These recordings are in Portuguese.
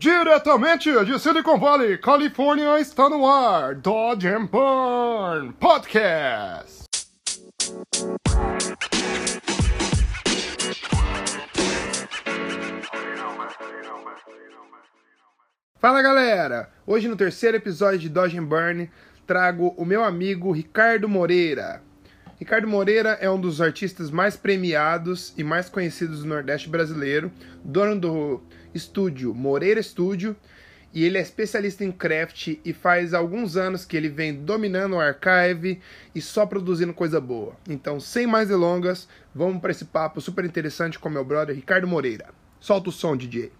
Diretamente de Silicon Valley, Califórnia, está no ar Dodge and Burn Podcast. Fala galera! Hoje no terceiro episódio de Dodge and Burn trago o meu amigo Ricardo Moreira. Ricardo Moreira é um dos artistas mais premiados e mais conhecidos do Nordeste brasileiro, dono do estúdio Moreira Studio, e ele é especialista em craft e faz alguns anos que ele vem dominando o archive e só produzindo coisa boa. Então, sem mais delongas, vamos para esse papo super interessante com meu brother Ricardo Moreira. Solta o som, DJ.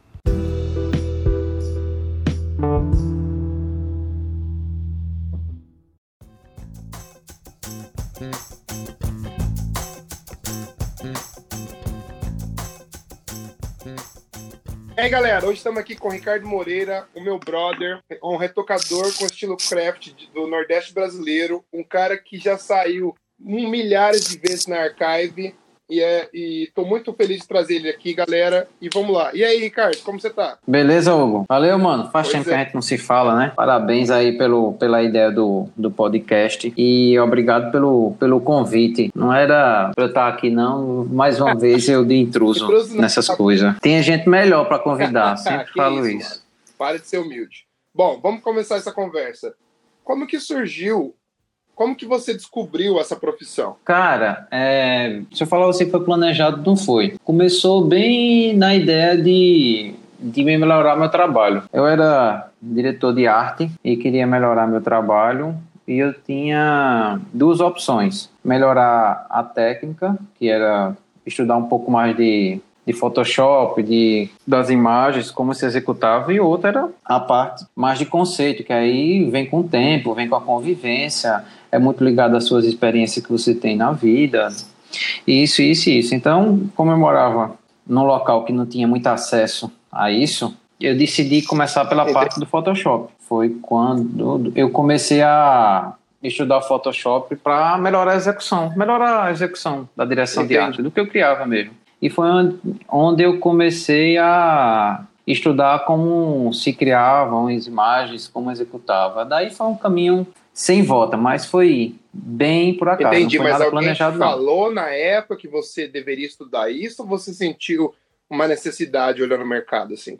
Aí, galera, hoje estamos aqui com o Ricardo Moreira, o meu brother, um retocador com estilo craft do Nordeste brasileiro, um cara que já saiu milhares de vezes na Archive, e, é, e tô muito feliz de trazer ele aqui, galera. E vamos lá. E aí, Ricardo, como você tá? Beleza, Hugo? Valeu, mano. Faz Pois tempo é. que a gente não se fala, né? Parabéns aí pelo, pela ideia do, do podcast e obrigado pelo, pelo convite. Não era pra eu estar aqui, não. Mais uma vez eu de intruso Intruso nessas coisas. Tem gente melhor pra convidar, sempre falo isso, isso. mano. Para de ser humilde. Bom, vamos começar essa conversa. Como que surgiu? Como que você descobriu essa profissão? Cara, é, se eu falar você que foi planejado, não foi. Começou bem na ideia de, de melhorar meu trabalho. Eu era diretor de arte e queria melhorar meu trabalho e eu tinha duas opções. Melhorar a técnica, que era estudar um pouco mais de, de Photoshop, de, das imagens, como se executava, e outra era a parte mais de conceito, que aí vem com o tempo, vem com a convivência, é muito ligado às suas experiências que você tem na vida, isso, isso, isso. Então, como eu morava num local que não tinha muito acesso a isso, eu decidi começar pela parte do Photoshop. Foi quando eu comecei a estudar Photoshop para melhorar a execução, melhorar a execução da direção de Entendi. arte, do que eu criava mesmo. E foi onde, eu comecei a estudar como se criavam as imagens, como executava. Daí foi um caminho sem volta, mas foi bem por acaso, Entendi, não foi mas nada alguém planejado não. falou na época que você deveria estudar isso ou você sentiu uma necessidade olhando o mercado assim?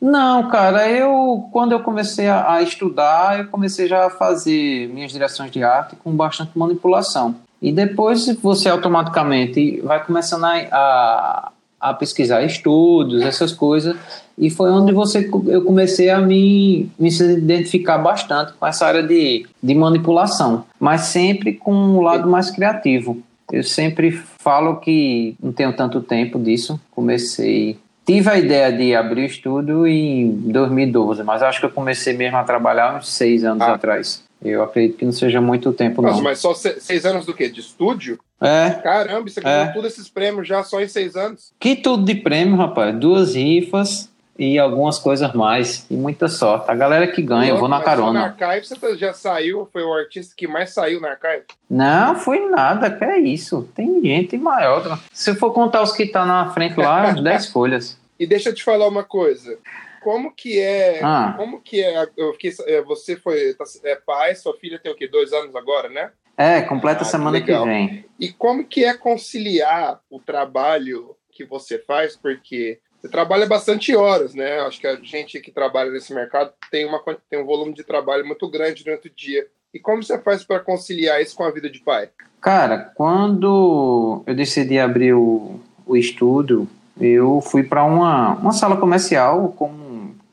Não, cara, eu quando eu comecei a, a estudar, eu comecei já a fazer minhas direções de arte com bastante manipulação. E depois você automaticamente vai começando a, a, a pesquisar estudos, essas coisas, e foi onde você, eu comecei a me, me identificar bastante com essa área de, de manipulação, mas sempre com um lado mais criativo. Eu sempre falo que não tenho tanto tempo disso, comecei Tive a ideia de abrir o estúdio em 2012, mas acho que eu comecei mesmo a trabalhar uns seis anos Ah. atrás. Eu acredito que não seja muito tempo, Nossa, não. mas só se- seis anos do quê? De estúdio? É, Caramba, você ganhou É. todos esses prêmios já só em seis anos. que tudo de prêmio, rapaz. Duas rifas e algumas coisas mais. E muita sorte. A galera que ganha, eu vou na só Na carona. Archive você tá- já saiu, foi o artista que mais saiu na Archive. Não, foi nada, que é isso. Tem gente maior. Se eu for contar os que tá na frente lá, uns 10 folhas. E deixa eu te falar uma coisa. Como que é. Ah. Como que é. Eu fiquei, é, você foi tá- é pai, sua filha tem o quê? Dois anos agora, né? É, completa Ah, semana legal. que vem. E como que é conciliar o trabalho que você faz? Porque você trabalha bastante horas, né? Acho que a gente que trabalha nesse mercado tem, uma, tem um volume de trabalho muito grande durante o dia. E como você faz para conciliar isso com a vida de pai? Cara, quando eu decidi abrir o, o estúdio, eu fui para uma, uma sala comercial como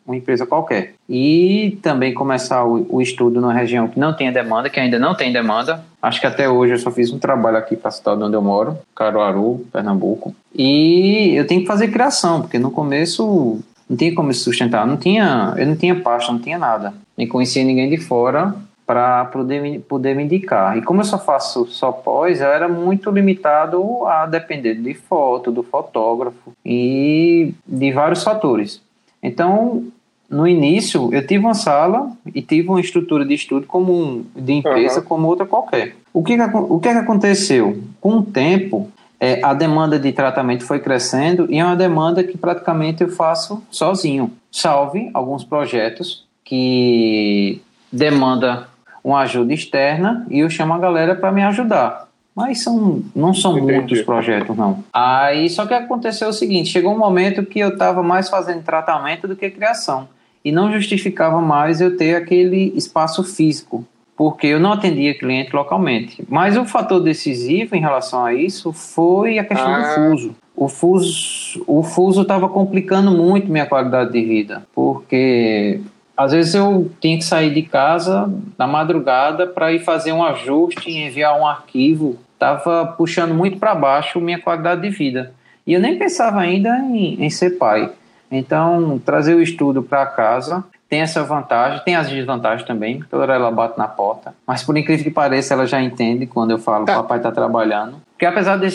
uma empresa qualquer. E também começar o, o estudo numa região que não tinha demanda, que ainda não tem demanda. Acho que até hoje eu só fiz um trabalho aqui para a cidade onde eu moro, Caruaru, Pernambuco. E eu tenho que fazer criação, porque no começo não tinha como se sustentar, não tinha, eu não tinha pasta, não tinha nada. Nem conhecia ninguém de fora para poder, me- poder me indicar. E como eu só faço só pós, eu era muito limitado a depender de foto, do fotógrafo e de vários fatores. Então, no início, eu tive uma sala e tive uma estrutura de estudo como um, de empresa Aham. como outra qualquer. O que, o que, que aconteceu? Com o tempo, é, a demanda de tratamento foi crescendo e é uma demanda que praticamente eu faço sozinho. Salve alguns projetos que demanda uma ajuda externa e eu chamo a galera para me ajudar. Mas são, não são Entendi. muitos projetos, não. Aí só que aconteceu o seguinte: chegou um momento que eu estava mais fazendo tratamento do que criação. E não justificava mais eu ter aquele espaço físico porque eu não atendia cliente localmente. Mas o fator decisivo em relação a isso foi a questão ah. do fuso. O fuso o fuso estava complicando muito minha qualidade de vida, porque às vezes eu tinha que sair de casa na madrugada para ir fazer um ajuste e enviar um arquivo. Estava puxando muito para baixo minha qualidade de vida. E eu nem pensava ainda em, em ser pai. Então, trazer o estudo para casa tem essa vantagem, tem as desvantagens também, toda hora ela bate na porta, mas por incrível que pareça, ela já entende quando eu falo, tá. papai está trabalhando. Porque apesar de,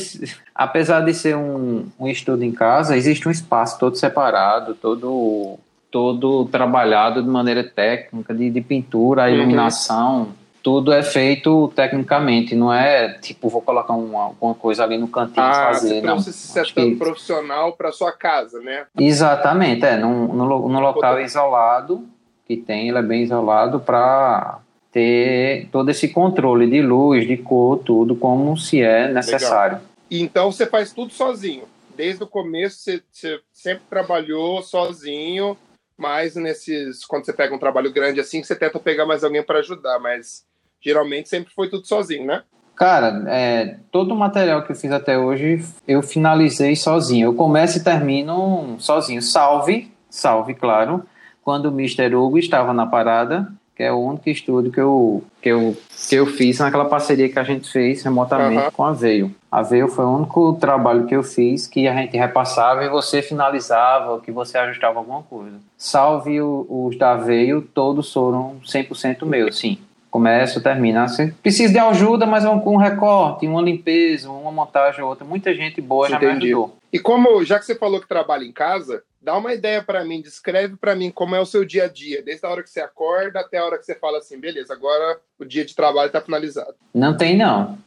apesar de ser um, um estudo em casa, existe um espaço todo separado, todo, todo trabalhado de maneira técnica, de, de pintura, uhum. iluminação, tudo é feito tecnicamente, não é tipo, vou colocar uma, alguma coisa ali no cantinho ah, fazer. Você não. esse setup que... profissional para sua casa, né? Exatamente, é, no, no, no local isolado que tem, ele é bem isolado para ter todo esse controle de luz, de cor, tudo como se é necessário. Legal. Então você faz tudo sozinho. Desde o começo você, você sempre trabalhou sozinho, mas nesses quando você pega um trabalho grande assim, você tenta pegar mais alguém para ajudar, mas geralmente sempre foi tudo sozinho, né? Cara, é, todo o material que eu fiz até hoje eu finalizei sozinho. Eu começo e termino sozinho. Salve, salve, claro, quando o Mr. Hugo estava na parada, que é o único estúdio que eu, que eu, que eu fiz naquela parceria que a gente fez remotamente uhum. com a Veio. A Veio foi o único trabalho que eu fiz que a gente repassava e você finalizava, que você ajustava alguma coisa. Salve os da Veio, todos foram 100% meus, sim começa, termina. Assim, precisa de ajuda, mas é um, um recorte, uma limpeza, uma montagem ou outra. Muita gente boa já Entendi. me ajudou. E como, já que você falou que trabalha em casa, dá uma ideia para mim, descreve para mim como é o seu dia a dia, desde a hora que você acorda até a hora que você fala assim, beleza, agora o dia de trabalho está finalizado. Não tem não.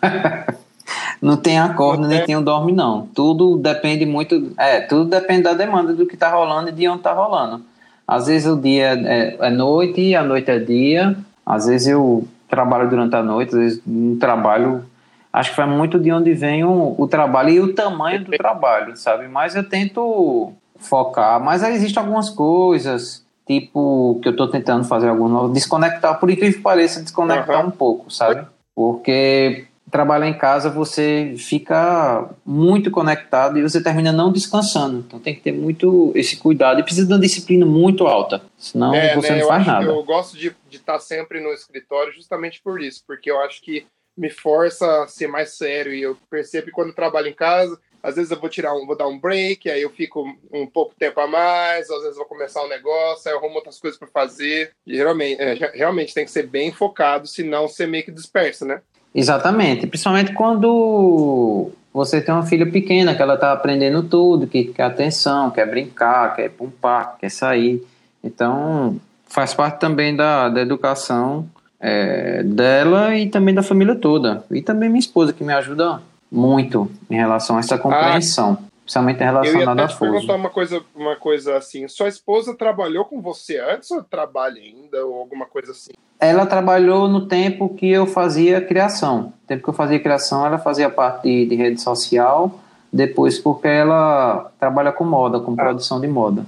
não tem acordo, nem tem o dorme não. Tudo depende muito, é, tudo depende da demanda do que está rolando e de onde está rolando. Às vezes o dia é, é noite, a noite é dia, às vezes eu trabalho durante a noite, às vezes no trabalho. Acho que vai muito de onde vem o, o trabalho e o tamanho do trabalho, sabe? Mas eu tento focar. Mas aí existem algumas coisas, tipo, que eu estou tentando fazer algum desconectar, por incrível que pareça, desconectar uhum. um pouco, sabe? Porque trabalhar em casa você fica muito conectado e você termina não descansando. Então tem que ter muito esse cuidado e precisa de uma disciplina muito alta, senão é, você né, não faz nada. Eu gosto de, estar sempre no escritório justamente por isso, porque eu acho que me força a ser mais sério e eu percebo que quando trabalho em casa, às vezes eu vou tirar um, vou dar um break, aí eu fico um pouco tempo a mais, às vezes vou começar um negócio, aí eu arrumo outras coisas para fazer. E, geralmente, é, realmente tem que ser bem focado, senão você meio que dispersa, né? Exatamente, principalmente quando você tem uma filha pequena que ela está aprendendo tudo, que quer atenção, quer brincar, quer um parque, quer sair. Então, faz parte também da, da educação é, dela e também da família toda. E também minha esposa, que me ajuda muito em relação a essa compreensão. Ah, principalmente relacionado a Fuso. Eu ia perguntar uma coisa, uma coisa assim. Sua esposa trabalhou com você antes ou trabalha ainda ou alguma coisa assim? Ela trabalhou no tempo que eu fazia criação. No tempo que eu fazia criação, ela fazia parte de, de rede social. Depois, porque ela trabalha com moda, com ah. produção de moda.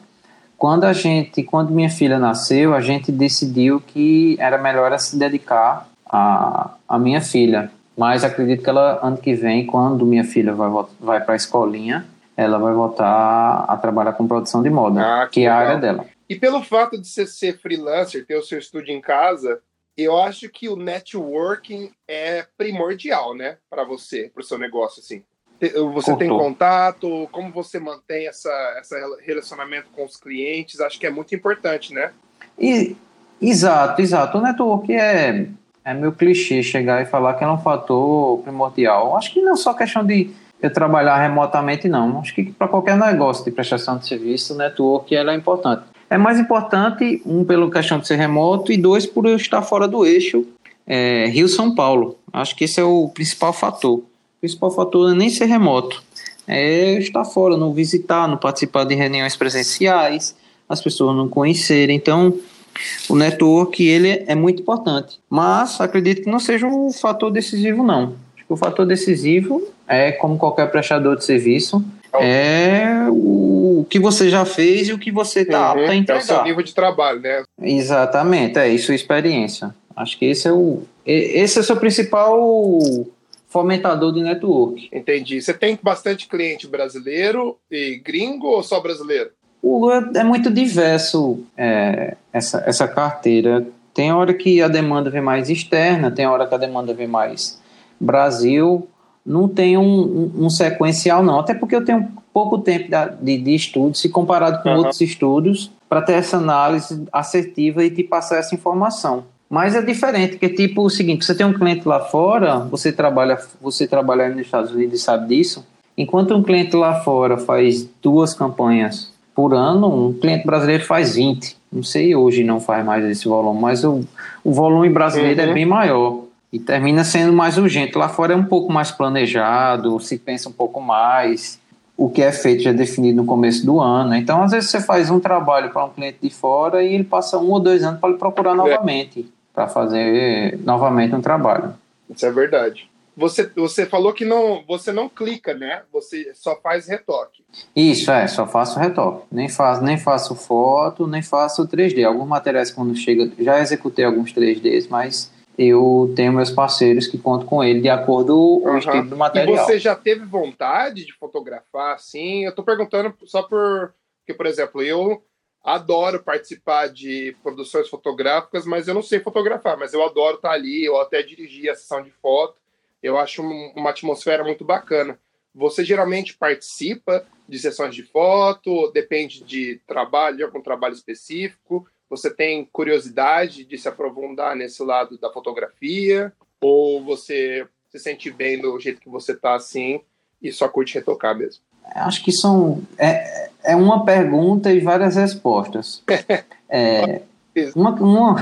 Quando a gente, quando minha filha nasceu, a gente decidiu que era melhor se dedicar a, a minha filha. Mas acredito que ela, ano que vem, quando minha filha vai, vai para a escolinha, ela vai voltar a trabalhar com produção de moda, ah, que, que é a área dela. E pelo fato de você ser freelancer, ter o seu estúdio em casa, eu acho que o networking é primordial, né, para você, para o seu negócio, assim. Você Cortou. tem contato, como você mantém essa, esse relacionamento com os clientes, acho que é muito importante, né? E, exato, exato. O network é, é meu clichê chegar e falar que é um fator primordial. Acho que não é só questão de eu trabalhar remotamente, não. Acho que para qualquer negócio de prestação de serviço, o network ela é importante. É mais importante, um, pela questão de ser remoto, e dois, por eu estar fora do eixo é, Rio-São Paulo. Acho que esse é o principal fator. principal fator é nem ser remoto, é estar fora, não visitar, não participar de reuniões presenciais, as pessoas não conhecerem. Então, o network ele é muito importante. Mas acredito que não seja um fator decisivo, não. O fator decisivo é, como qualquer prestador de serviço, é o que você já fez e o que você está uhum, apto a entregar. É o seu nível de trabalho, né? Exatamente, é isso, experiência. Acho que esse é o, esse é o seu principal fomentador de network. Entendi. Você tem bastante cliente brasileiro e gringo ou só brasileiro? O é, é muito diverso é, essa, essa carteira. Tem hora que a demanda vem mais externa, tem hora que a demanda vem mais Brasil. Não tem um, um, um sequencial, não. Até porque eu tenho pouco tempo de, de estudo, se comparado com uhum. outros estudos, para ter essa análise assertiva e te passar essa informação. Mas é diferente, que tipo o seguinte, você tem um cliente lá fora, você trabalha, você trabalha nos Estados Unidos e sabe disso. Enquanto um cliente lá fora faz duas campanhas por ano, um cliente brasileiro faz 20. Não sei hoje não faz mais esse volume, mas o, o volume brasileiro uhum. é bem maior e termina sendo mais urgente. Lá fora é um pouco mais planejado, se pensa um pouco mais. O que é feito já é definido no começo do ano. Então, às vezes, você faz um trabalho para um cliente de fora e ele passa um ou dois anos para ele procurar é. novamente para fazer novamente um trabalho. Isso é verdade. Você, você falou que não, você não clica, né? Você só faz retoque. Isso, é, só faço retoque. Nem faço, nem faço foto, nem faço 3D. Alguns materiais quando chega, já executei alguns 3Ds, mas eu tenho meus parceiros que conto com ele de acordo com uhum. o estilo do material. E você já teve vontade de fotografar assim? Eu tô perguntando só por que, por exemplo, eu adoro participar de produções fotográficas, mas eu não sei fotografar, mas eu adoro estar ali, eu até dirigi a sessão de foto, eu acho uma atmosfera muito bacana. Você geralmente participa de sessões de foto, depende de trabalho, de algum trabalho específico, você tem curiosidade de se aprofundar nesse lado da fotografia, ou você se sente bem do jeito que você está assim e só curte retocar mesmo? Acho que são. É, é uma pergunta e várias respostas. É, uma, uma,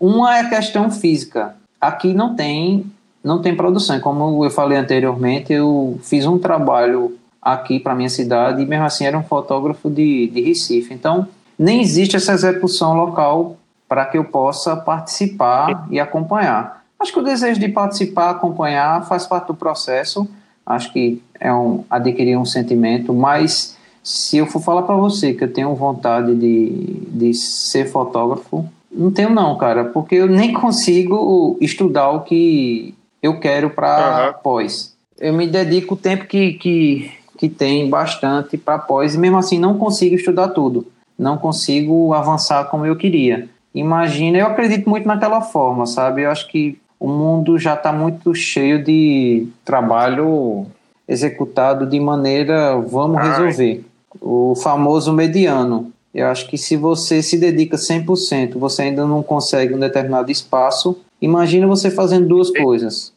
uma é a questão física. Aqui não tem, não tem produção. Como eu falei anteriormente, eu fiz um trabalho aqui para minha cidade e mesmo assim era um fotógrafo de, de Recife. Então, nem existe essa execução local para que eu possa participar e acompanhar. Acho que o desejo de participar, acompanhar, faz parte do processo acho que é um, adquirir um sentimento, mas se eu for falar para você que eu tenho vontade de, de ser fotógrafo, não tenho não, cara, porque eu nem consigo estudar o que eu quero para uhum. pós. Eu me dedico o tempo que, que, que tem bastante para pós e mesmo assim não consigo estudar tudo. Não consigo avançar como eu queria. Imagina, eu acredito muito naquela forma, sabe? Eu acho que o mundo já está muito cheio de trabalho executado de maneira vamos resolver. O famoso mediano. Eu acho que se você se dedica 100%, você ainda não consegue um determinado espaço, imagina você fazendo duas coisas.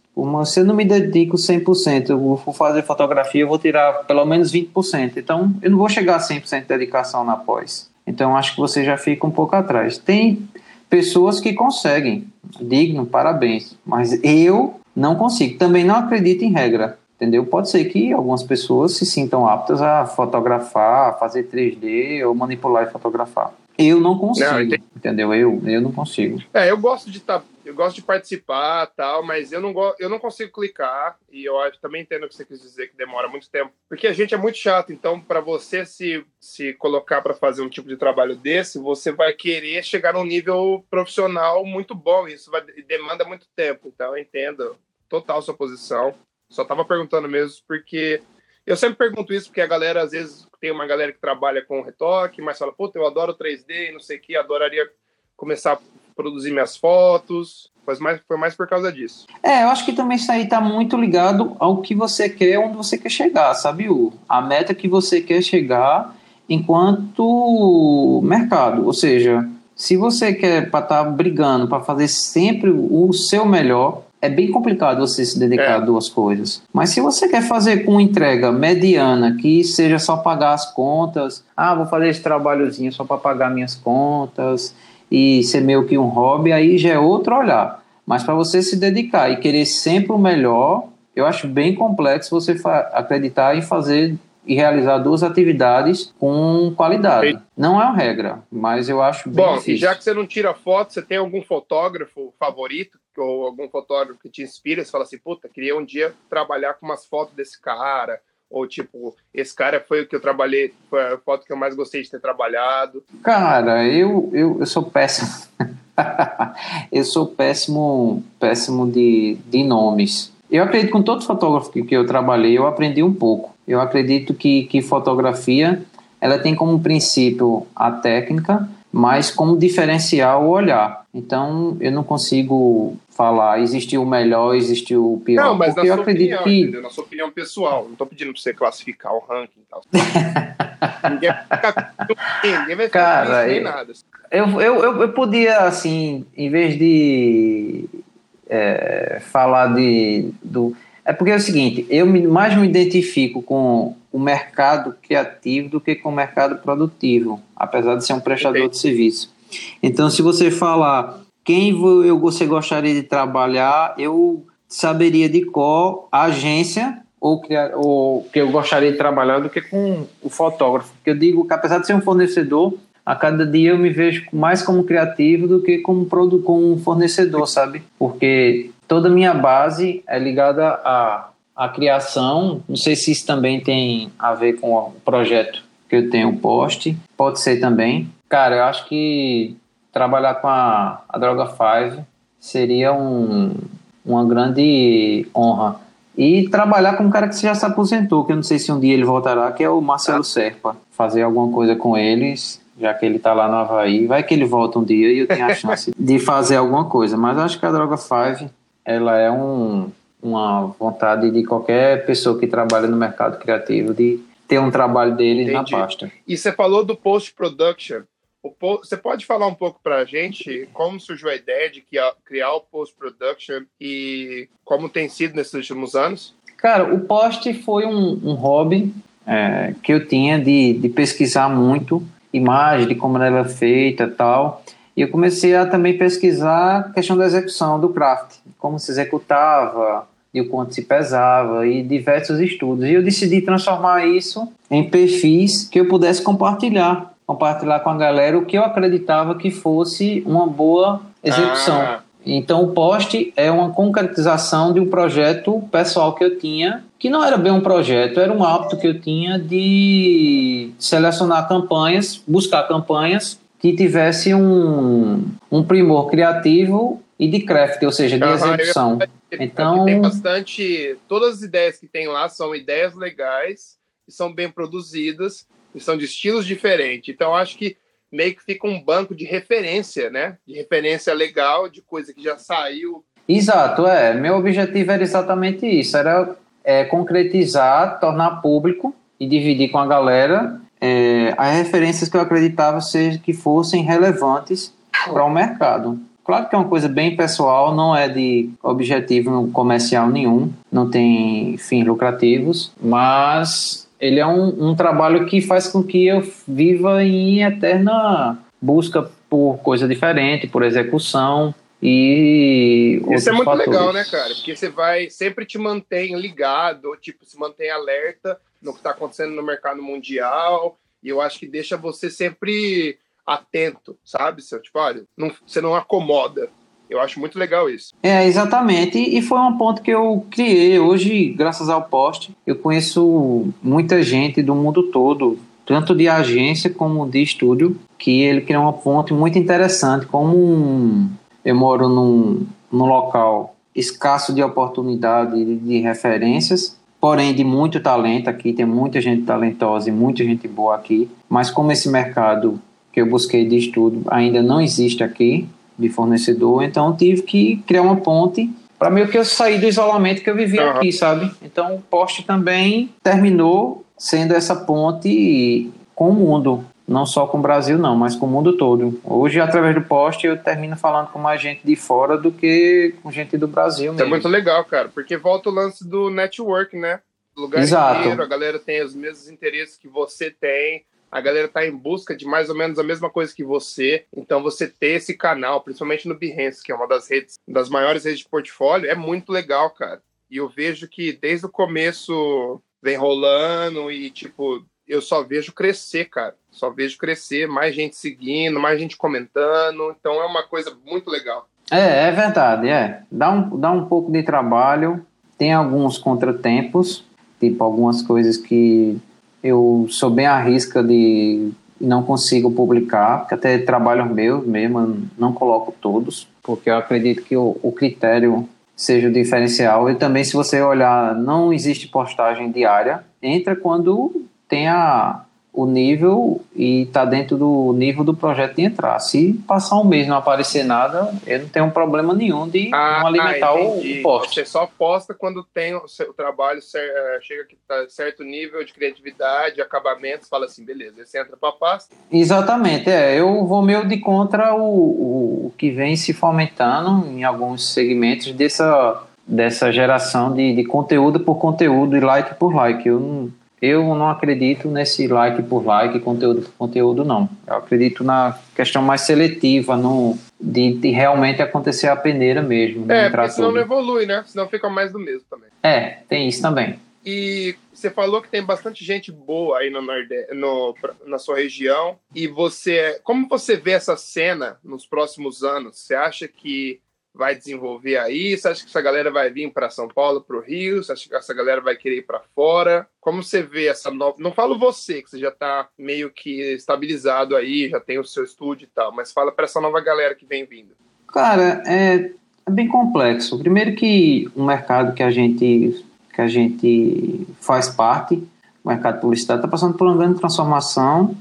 Se eu não me dedico 100%, eu vou fazer fotografia, eu vou tirar pelo menos 20%. Então, eu não vou chegar a 100% de dedicação na pós. Então, acho que você já fica um pouco atrás. Tem pessoas que conseguem, digno, parabéns. Mas eu não consigo. Também não acredito em regra, entendeu? Pode ser que algumas pessoas se sintam aptas a fotografar, a fazer 3D ou manipular e fotografar. Eu não consigo, não, entendeu? Eu, eu não consigo. É, eu gosto de estar, tá, eu gosto de participar, tal, mas eu não gosto, eu não consigo clicar e eu também entendo o que você quis dizer que demora muito tempo, porque a gente é muito chato. Então, para você se se colocar para fazer um tipo de trabalho desse, você vai querer chegar num nível profissional muito bom. Isso vai, demanda muito tempo. Então, eu entendo total sua posição. Só tava perguntando mesmo porque eu sempre pergunto isso porque a galera, às vezes, tem uma galera que trabalha com retoque, mas fala, puta, eu adoro 3D, não sei o que, adoraria começar produzir minhas fotos. Mas mais, foi mais por causa disso. É, eu acho que também isso aí tá muito ligado ao que você quer, onde você quer chegar, sabe? O, a meta que você quer chegar enquanto mercado. Ou seja, se você quer estar tá brigando para fazer sempre o seu melhor, é bem complicado você se dedicar é. a duas coisas. Mas se você quer fazer com entrega mediana, que seja só pagar as contas, ah, vou fazer esse trabalhozinho só para pagar minhas contas e ser meio que um hobby, aí já é outro olhar. Mas para você se dedicar e querer sempre o melhor, eu acho bem complexo você acreditar em fazer e realizar duas atividades com qualidade. Não é uma regra, mas eu acho bem Bom, difícil. e já que você não tira foto, você tem algum fotógrafo favorito ou algum fotógrafo que te inspira? Você fala assim, puta, queria um dia trabalhar com umas fotos desse cara, ou tipo, esse cara foi o que eu trabalhei, foi a foto que eu mais gostei de ter trabalhado? Cara, eu, eu, eu sou péssimo. eu sou péssimo, péssimo de, de nomes. Eu acredito com todo fotógrafo que, que eu trabalhei, eu aprendi um pouco. Eu acredito que, que fotografia ela tem como princípio a técnica, mas como diferencial o olhar. Então eu não consigo falar existiu o melhor, existiu o pior. Não, mas na eu acredito opinião, que entendeu? na sua opinião pessoal, não estou pedindo para você classificar o ranking e tal. ninguém vai ficar, ninguém vai ficar Cara, nem nada. Eu, eu, eu, eu podia assim, em vez de é, falar de do é porque é o seguinte, eu mais me identifico com o mercado criativo do que com o mercado produtivo, apesar de ser um prestador Entendi. de serviço. Então, se você falar quem eu, você gostaria de trabalhar, eu saberia de qual agência ou, ou que eu gostaria de trabalhar do que com o fotógrafo. Porque eu digo que apesar de ser um fornecedor, a cada dia eu me vejo mais como criativo do que como, como um fornecedor, sabe? Porque toda a minha base é ligada à, à criação. Não sei se isso também tem a ver com o projeto que eu tenho, post. Pode ser também. Cara, eu acho que trabalhar com a, a Droga 5 seria um, uma grande honra. E trabalhar com um cara que já se aposentou, que eu não sei se um dia ele voltará, que é o Marcelo Serpa. Fazer alguma coisa com eles, já que ele está lá no Havaí. Vai que ele volta um dia e eu tenho a chance de fazer alguma coisa. Mas acho que a Droga 5 ela é um, uma vontade de qualquer pessoa que trabalha no mercado criativo de ter um trabalho deles Entendi. na pasta. E você falou do post-production. Você pode falar um pouco para a gente como surgiu a ideia de criar o post-production e como tem sido nesses últimos anos? Cara, o post foi um, um hobby é, que eu tinha de, de pesquisar muito imagem, de como ela é feita tal. E eu comecei a também pesquisar a questão da execução do craft, como se executava, e o quanto se pesava, e diversos estudos. E eu decidi transformar isso em perfis que eu pudesse compartilhar, compartilhar com a galera o que eu acreditava que fosse uma boa execução. Ah. Então, o post é uma concretização de um projeto pessoal que eu tinha, que não era bem um projeto, era um hábito que eu tinha de selecionar campanhas, buscar campanhas que tivesse um, um primor criativo e de craft, ou seja, de uhum, execução. Então tem bastante, todas as ideias que tem lá são ideias legais e são bem produzidas e são de estilos diferentes. Então acho que meio que fica um banco de referência, né? De referência legal, de coisa que já saiu. Exato, é. Meu objetivo era exatamente isso, era é, concretizar, tornar público e dividir com a galera é, as referências que eu acreditava ser, que fossem relevantes para o mercado. Claro que é uma coisa bem pessoal, não é de objetivo comercial nenhum, não tem fins lucrativos, mas ele é um, um trabalho que faz com que eu viva em eterna busca por coisa diferente, por execução e isso é muito fatores. legal, né, cara? Porque você vai sempre te mantém ligado, tipo se mantém alerta no que está acontecendo no mercado mundial, e eu acho que deixa você sempre atento, sabe? Você, tipo, olha, não, você não acomoda. Eu acho muito legal isso. É, exatamente. E foi um ponto que eu criei. Hoje, graças ao post, eu conheço muita gente do mundo todo, tanto de agência como de estúdio, que ele criou uma ponte muito interessante. Como um, eu moro num, num local escasso de oportunidade de, de referências, porém de muito talento aqui, tem muita gente talentosa e muita gente boa aqui, mas como esse mercado que eu busquei de estudo ainda não existe aqui, de fornecedor, então tive que criar uma ponte para meio que eu sair do isolamento que eu vivia uhum. aqui, sabe? Então o poste também terminou sendo essa ponte com o mundo, não só com o Brasil não, mas com o mundo todo. Hoje através do poste eu termino falando com mais gente de fora do que com gente do Brasil mesmo. É muito legal, cara, porque volta o lance do network, né? lugar Exato. inteiro, a galera tem os mesmos interesses que você tem, a galera está em busca de mais ou menos a mesma coisa que você. Então, você ter esse canal, principalmente no Behance, que é uma das redes, das maiores redes de portfólio, é muito legal, cara. E eu vejo que desde o começo vem rolando e, tipo, eu só vejo crescer, cara. Só vejo crescer, mais gente seguindo, mais gente comentando. Então é uma coisa muito legal. É, é verdade, é. Dá um, dá um pouco de trabalho, tem alguns contratempos, tipo algumas coisas que eu sou bem à risca de não consigo publicar, que até trabalhos meus mesmo, não coloco todos, porque eu acredito que o, o critério seja o diferencial. E também, se você olhar, não existe postagem diária, entra quando tem a, o nível e está dentro do nível do projeto de entrar. Se passar um mês e não aparecer nada, eu não tenho problema nenhum de ah, não alimentar ah, o post. Você só posta quando tem o, seu, o trabalho é, chega a tá certo nível de criatividade, acabamentos, fala assim, beleza, você entra para a pasta. Exatamente, é. Eu vou meio de contra o, o, o que vem se fomentando em alguns segmentos dessa, dessa geração de, de conteúdo por conteúdo e like por like. Eu não eu não acredito nesse like por like, conteúdo por conteúdo, não. Eu acredito na questão mais seletiva, no, de, de realmente acontecer a peneira mesmo. Né, é, porque senão tudo. não evolui, né? Senão fica mais do mesmo também. É, tem isso também. E você falou que tem bastante gente boa aí no, Nordeste, no na sua região. E você, como você vê essa cena nos próximos anos? Você acha que vai desenvolver aí? Você acha que essa galera vai vir para São Paulo, para o Rio? Você acha que essa galera vai querer ir para fora? Como você vê essa nova. Não falo você, que você já está meio que estabilizado aí, já tem o seu estúdio e tal, mas fala para essa nova galera que vem vindo. Cara, é, é bem complexo. Primeiro que o mercado que a gente que a gente faz parte, o mercado publicitário, está passando por uma grande transformação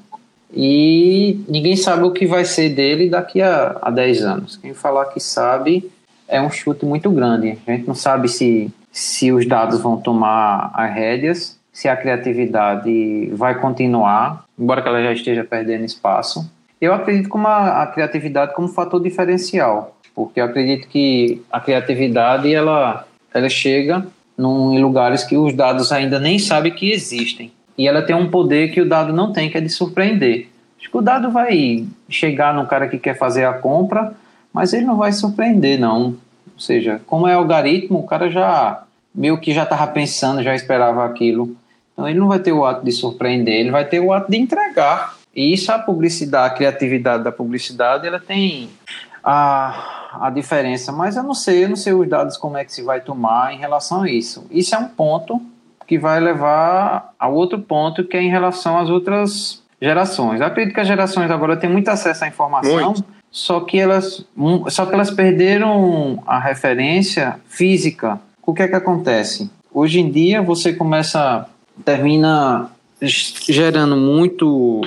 e ninguém sabe o que vai ser dele daqui a, a 10 anos. Quem falar que sabe é um chute muito grande. A gente não sabe se, se os dados vão tomar as rédeas, se a criatividade vai continuar, embora ela já esteja perdendo espaço. Eu acredito como a, a criatividade como fator diferencial, porque eu acredito que a criatividade ela, ela chega num, em lugares que os dados ainda nem sabem que existem e ela tem um poder que o dado não tem, que é de surpreender. Acho que o dado vai chegar no cara que quer fazer a compra, mas ele não vai surpreender, não. Ou seja, como é algoritmo, o cara já meio que já estava pensando, já esperava aquilo. Então ele não vai ter o ato de surpreender, ele vai ter o ato de entregar. E isso a publicidade, a criatividade da publicidade, ela tem a, a diferença. Mas eu não sei, eu não sei os dados como é que se vai tomar em relação a isso. Isso é um ponto que vai levar a outro ponto que é em relação às outras gerações. Eu acredito que as gerações agora têm muito acesso à informação, muito. só que elas só que elas perderam a referência física. O que é que acontece? Hoje em dia você começa termina gerando muito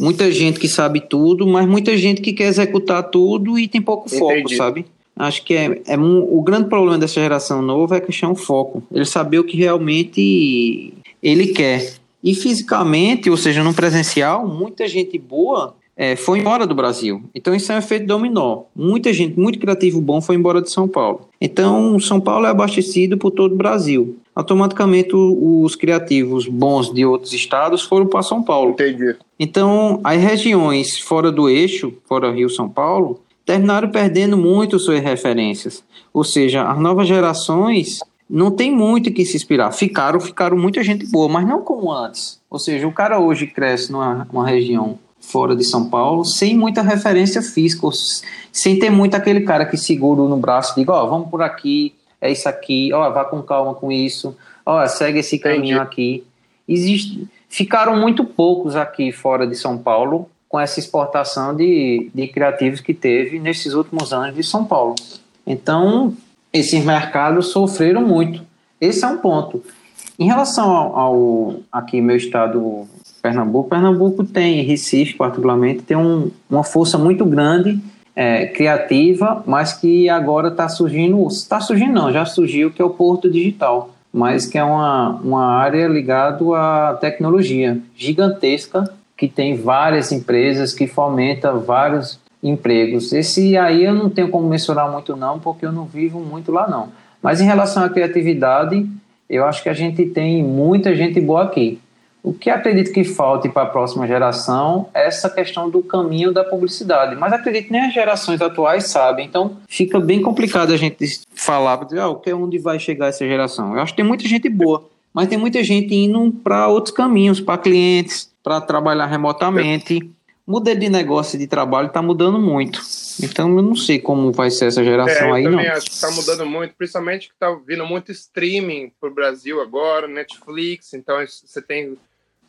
muita gente que sabe tudo, mas muita gente que quer executar tudo e tem pouco Entendi. foco, sabe? Acho que é, é um, o grande problema dessa geração nova é a questão foco. Ele saber o que realmente ele quer. E fisicamente, ou seja, no presencial, muita gente boa é, foi embora do Brasil. Então isso é um efeito dominó. Muita gente, muito criativo bom foi embora de São Paulo. Então São Paulo é abastecido por todo o Brasil. Automaticamente os criativos bons de outros estados foram para São Paulo. Entendi. Então as regiões fora do eixo, fora Rio São Paulo, terminaram perdendo muito suas referências. Ou seja, as novas gerações não tem muito que se inspirar. Ficaram, ficaram muita gente boa, mas não como antes. Ou seja, o cara hoje cresce numa, região fora de São Paulo sem muita referência física, sem ter muito aquele cara que segura no braço e diga, ó, oh, vamos por aqui, é isso aqui, ó, oh, vá com calma com isso, ó, oh, segue esse caminho Entendi. aqui. Existe, ficaram muito poucos aqui fora de São Paulo com essa exportação de, de criativos que teve nesses últimos anos de São Paulo. Então, esses mercados sofreram muito. Esse é um ponto. Em relação ao, ao aqui meu estado Pernambuco, Pernambuco tem Recife particularmente tem um, uma força muito grande é, criativa, mas que agora está surgindo, está surgindo não, já surgiu que é o Porto Digital, mas que é uma, uma área ligada à tecnologia gigantesca que tem várias empresas que fomenta vários empregos. Esse aí eu não tenho como mensurar muito não, porque eu não vivo muito lá não. Mas em relação à criatividade, eu acho que a gente tem muita gente boa aqui. O que acredito que falte para a próxima geração é essa questão do caminho da publicidade. Mas acredito que nem as gerações atuais sabem. Então fica bem complicado a gente falar, ah, onde vai chegar essa geração. Eu acho que tem muita gente boa, mas tem muita gente indo para outros caminhos, para clientes, para trabalhar remotamente. O modelo de negócio e de trabalho está mudando muito. Então eu não sei como vai ser essa geração é, aí, não. Eu também acho que está mudando muito, principalmente que está vindo muito streaming para o Brasil agora, Netflix, então você tem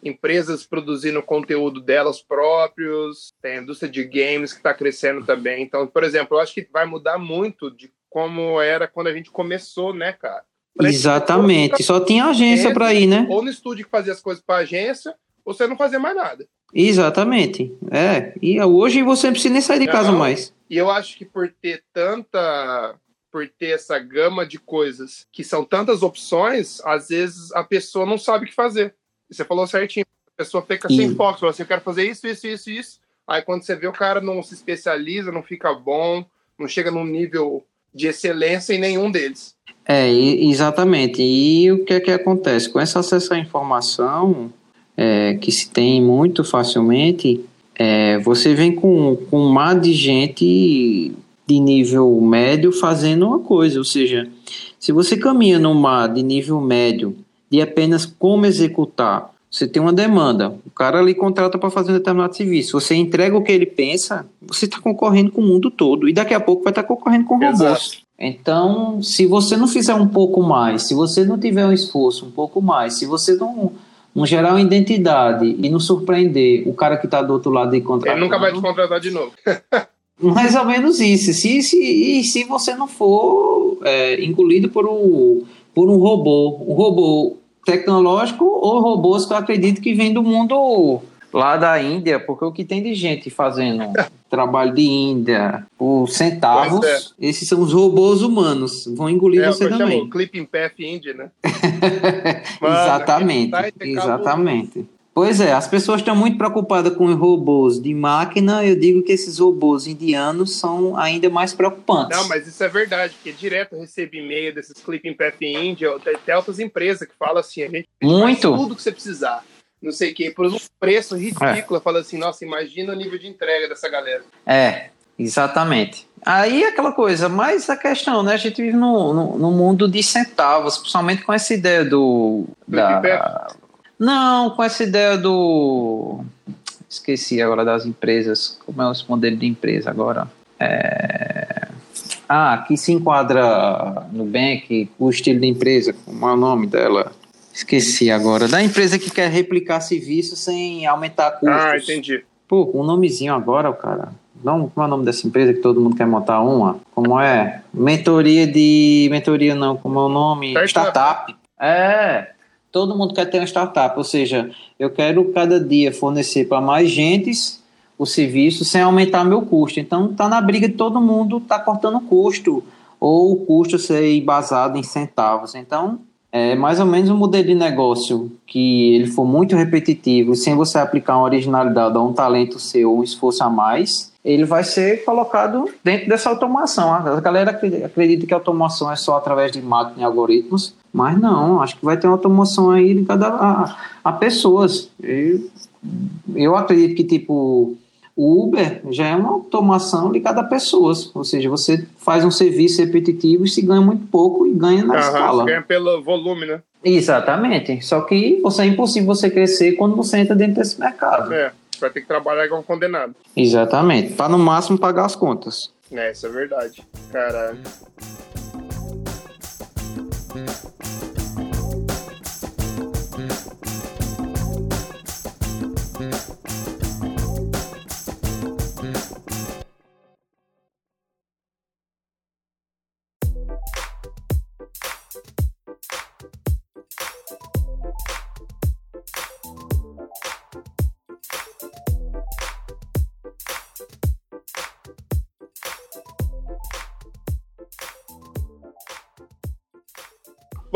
empresas produzindo conteúdo delas próprios, tem a indústria de games que está crescendo também. Então, por exemplo, eu acho que vai mudar muito de como era quando a gente começou, né, cara? Exatamente, só tinha agência para ir, né? Ou no estúdio que fazia as coisas para agência, ou você não fazia mais nada. Exatamente. É. E hoje você não precisa nem sair de casa não, mais. E eu acho que por ter tanta. Por ter essa gama de coisas que são tantas opções, às vezes a pessoa não sabe o que fazer. Você falou certinho. A pessoa fica e... sem foco. Fala assim, eu quero fazer isso, isso, isso, isso. Aí quando você vê o cara não se especializa, não fica bom, não chega num nível de excelência em nenhum deles. É, exatamente. E o que é que acontece? Com esse acesso à informação, é, que se tem muito facilmente, é, você vem com, com um mar de gente de nível médio fazendo uma coisa, ou seja, se você caminha no mar de nível médio de apenas como executar, você tem uma demanda, o cara ali contrata para fazer um determinado serviço, você entrega o que ele pensa, você está concorrendo com o mundo todo e daqui a pouco vai estar tá concorrendo com robôs. Exato. Então, se você não fizer um pouco mais, se você não tiver um esforço um pouco mais, se você não não gerar uma identidade e não surpreender o cara que está do outro lado e contratar. Ele nunca vai te contratar de novo. mais ou menos isso. Se, se, e se você não for é, engolido por um, por um robô, um robô tecnológico ou robôs que eu acredito que vem do mundo lá da Índia, porque o que tem de gente fazendo trabalho de Índia por centavos, é. esses são os robôs humanos, vão engolir é, você também. Chamo Clipping Path Índia, né? Mano, exatamente, exatamente. Pois é, as pessoas estão muito preocupadas com robôs de máquina. Eu digo que esses robôs indianos são ainda mais preocupantes. Não, mas isso é verdade, porque direto eu recebo e-mail desses Clipping Path Índia, até outras empresas que falam assim: a gente muito. faz tudo que você precisar não sei o que, por um preço ridículo. É. Fala assim, nossa, imagina o nível de entrega dessa galera. É, exatamente. Aí aquela coisa, mas a questão, né? A gente vive no mundo de centavos, principalmente com essa ideia do. Da... Não, com essa ideia do. Esqueci agora das empresas. Como é o modelo de empresa agora? É... Ah, que se enquadra no Bank, o estilo de empresa, como é o nome dela? Esqueci agora. Da empresa que quer replicar serviço sem aumentar custos. Ah, entendi. Pô, com um nomezinho agora, cara. Não, como é o nome dessa empresa que todo mundo quer montar uma? Como é? Mentoria de. Mentoria não, como é o nome? Startup. É. Todo mundo quer ter uma startup. Ou seja, eu quero cada dia fornecer para mais gentes o serviço sem aumentar meu custo. Então tá na briga de todo mundo, tá cortando custo. Ou o custo ser basado em centavos. Então, é mais ou menos um modelo de negócio que ele for muito repetitivo, sem você aplicar uma originalidade um talento seu, um esforço a mais, ele vai ser colocado dentro dessa automação. A galera acredita que a automação é só através de máquina e algoritmos, mas não, acho que vai ter uma automação aí ligada a, a pessoas. Eu, eu acredito que, tipo, o Uber já é uma automação ligada a pessoas, ou seja, você faz um serviço repetitivo e se ganha muito pouco e ganha na uhum, escala. ganha pelo volume, né? Exatamente. Só que você é impossível você crescer quando você entra dentro desse mercado. É, você vai ter que trabalhar igual um condenado. Exatamente. Para no máximo pagar as contas. É, isso é verdade. Caralho.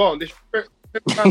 Bom, deixa eu perguntar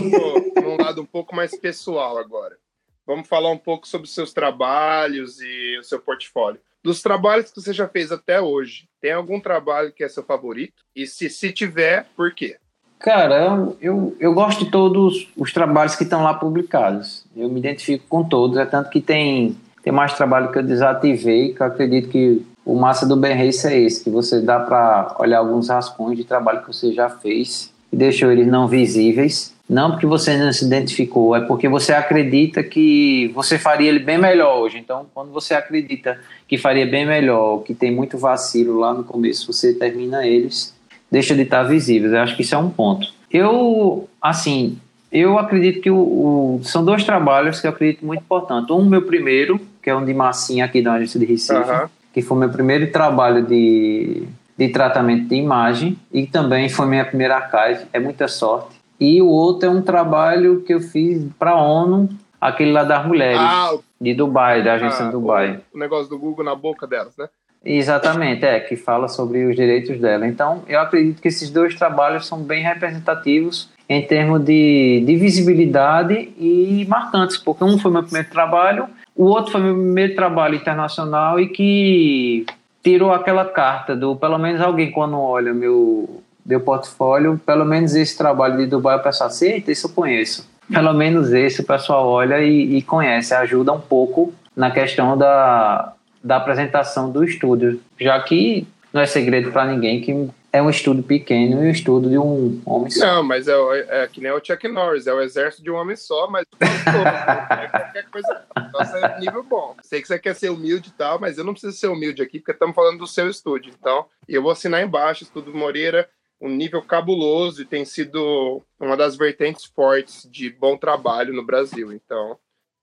num lado um pouco mais pessoal agora. Vamos falar um pouco sobre os seus trabalhos e o seu portfólio. Dos trabalhos que você já fez até hoje, tem algum trabalho que é seu favorito? E se, se tiver, por quê? Cara, eu, eu, gosto de todos os trabalhos que estão lá publicados. Eu me identifico com todos, é tanto que tem, tem mais trabalho que eu desativei, que eu acredito que o massa do Ben Race é esse, que você dá para olhar alguns rascunhos de trabalho que você já fez e deixou eles não visíveis. Não porque você não se identificou, é porque você acredita que você faria ele bem melhor hoje. Então, quando você acredita que faria bem melhor, que tem muito vacilo lá no começo, você termina eles deixa de estar visíveis. Eu acho que isso é um ponto. Eu, assim, eu acredito que o, o, são dois trabalhos que eu acredito muito importantes. Um, meu primeiro, que é um de massinha aqui da agência de Recife, uhum. que foi meu primeiro trabalho de, de tratamento de imagem e também foi minha primeira archive. É muita sorte. E o outro é um trabalho que eu fiz para a ONU, aquele lá das mulheres, ah, de Dubai, da agência ah, Dubai. O, negócio do Google na boca delas, né? Exatamente, é, que fala sobre os direitos dela. Então, eu acredito que esses dois trabalhos são bem representativos em termos de, de visibilidade e marcantes, porque um foi meu primeiro trabalho, o outro foi meu primeiro trabalho internacional e que tirou aquela carta do, pelo menos alguém quando olha meu, meu portfólio, pelo menos esse trabalho de Dubai o pessoal aceita, isso eu conheço. Pelo menos esse o pessoal olha e, e conhece, ajuda um pouco na questão da, da apresentação do estúdio, já que não é segredo para ninguém que é um estudo pequeno e um estudo de um homem só. Não, mas é, é, que nem o Chuck Norris, é o exército de um homem só, mas é qualquer coisa. Nossa, é nível bom. Sei que você quer ser humilde e tal, mas eu não preciso ser humilde aqui, porque estamos falando do seu estúdio. Então, eu vou assinar embaixo, Estudo Moreira, um nível cabuloso e tem sido uma das vertentes fortes de bom trabalho no Brasil. Então,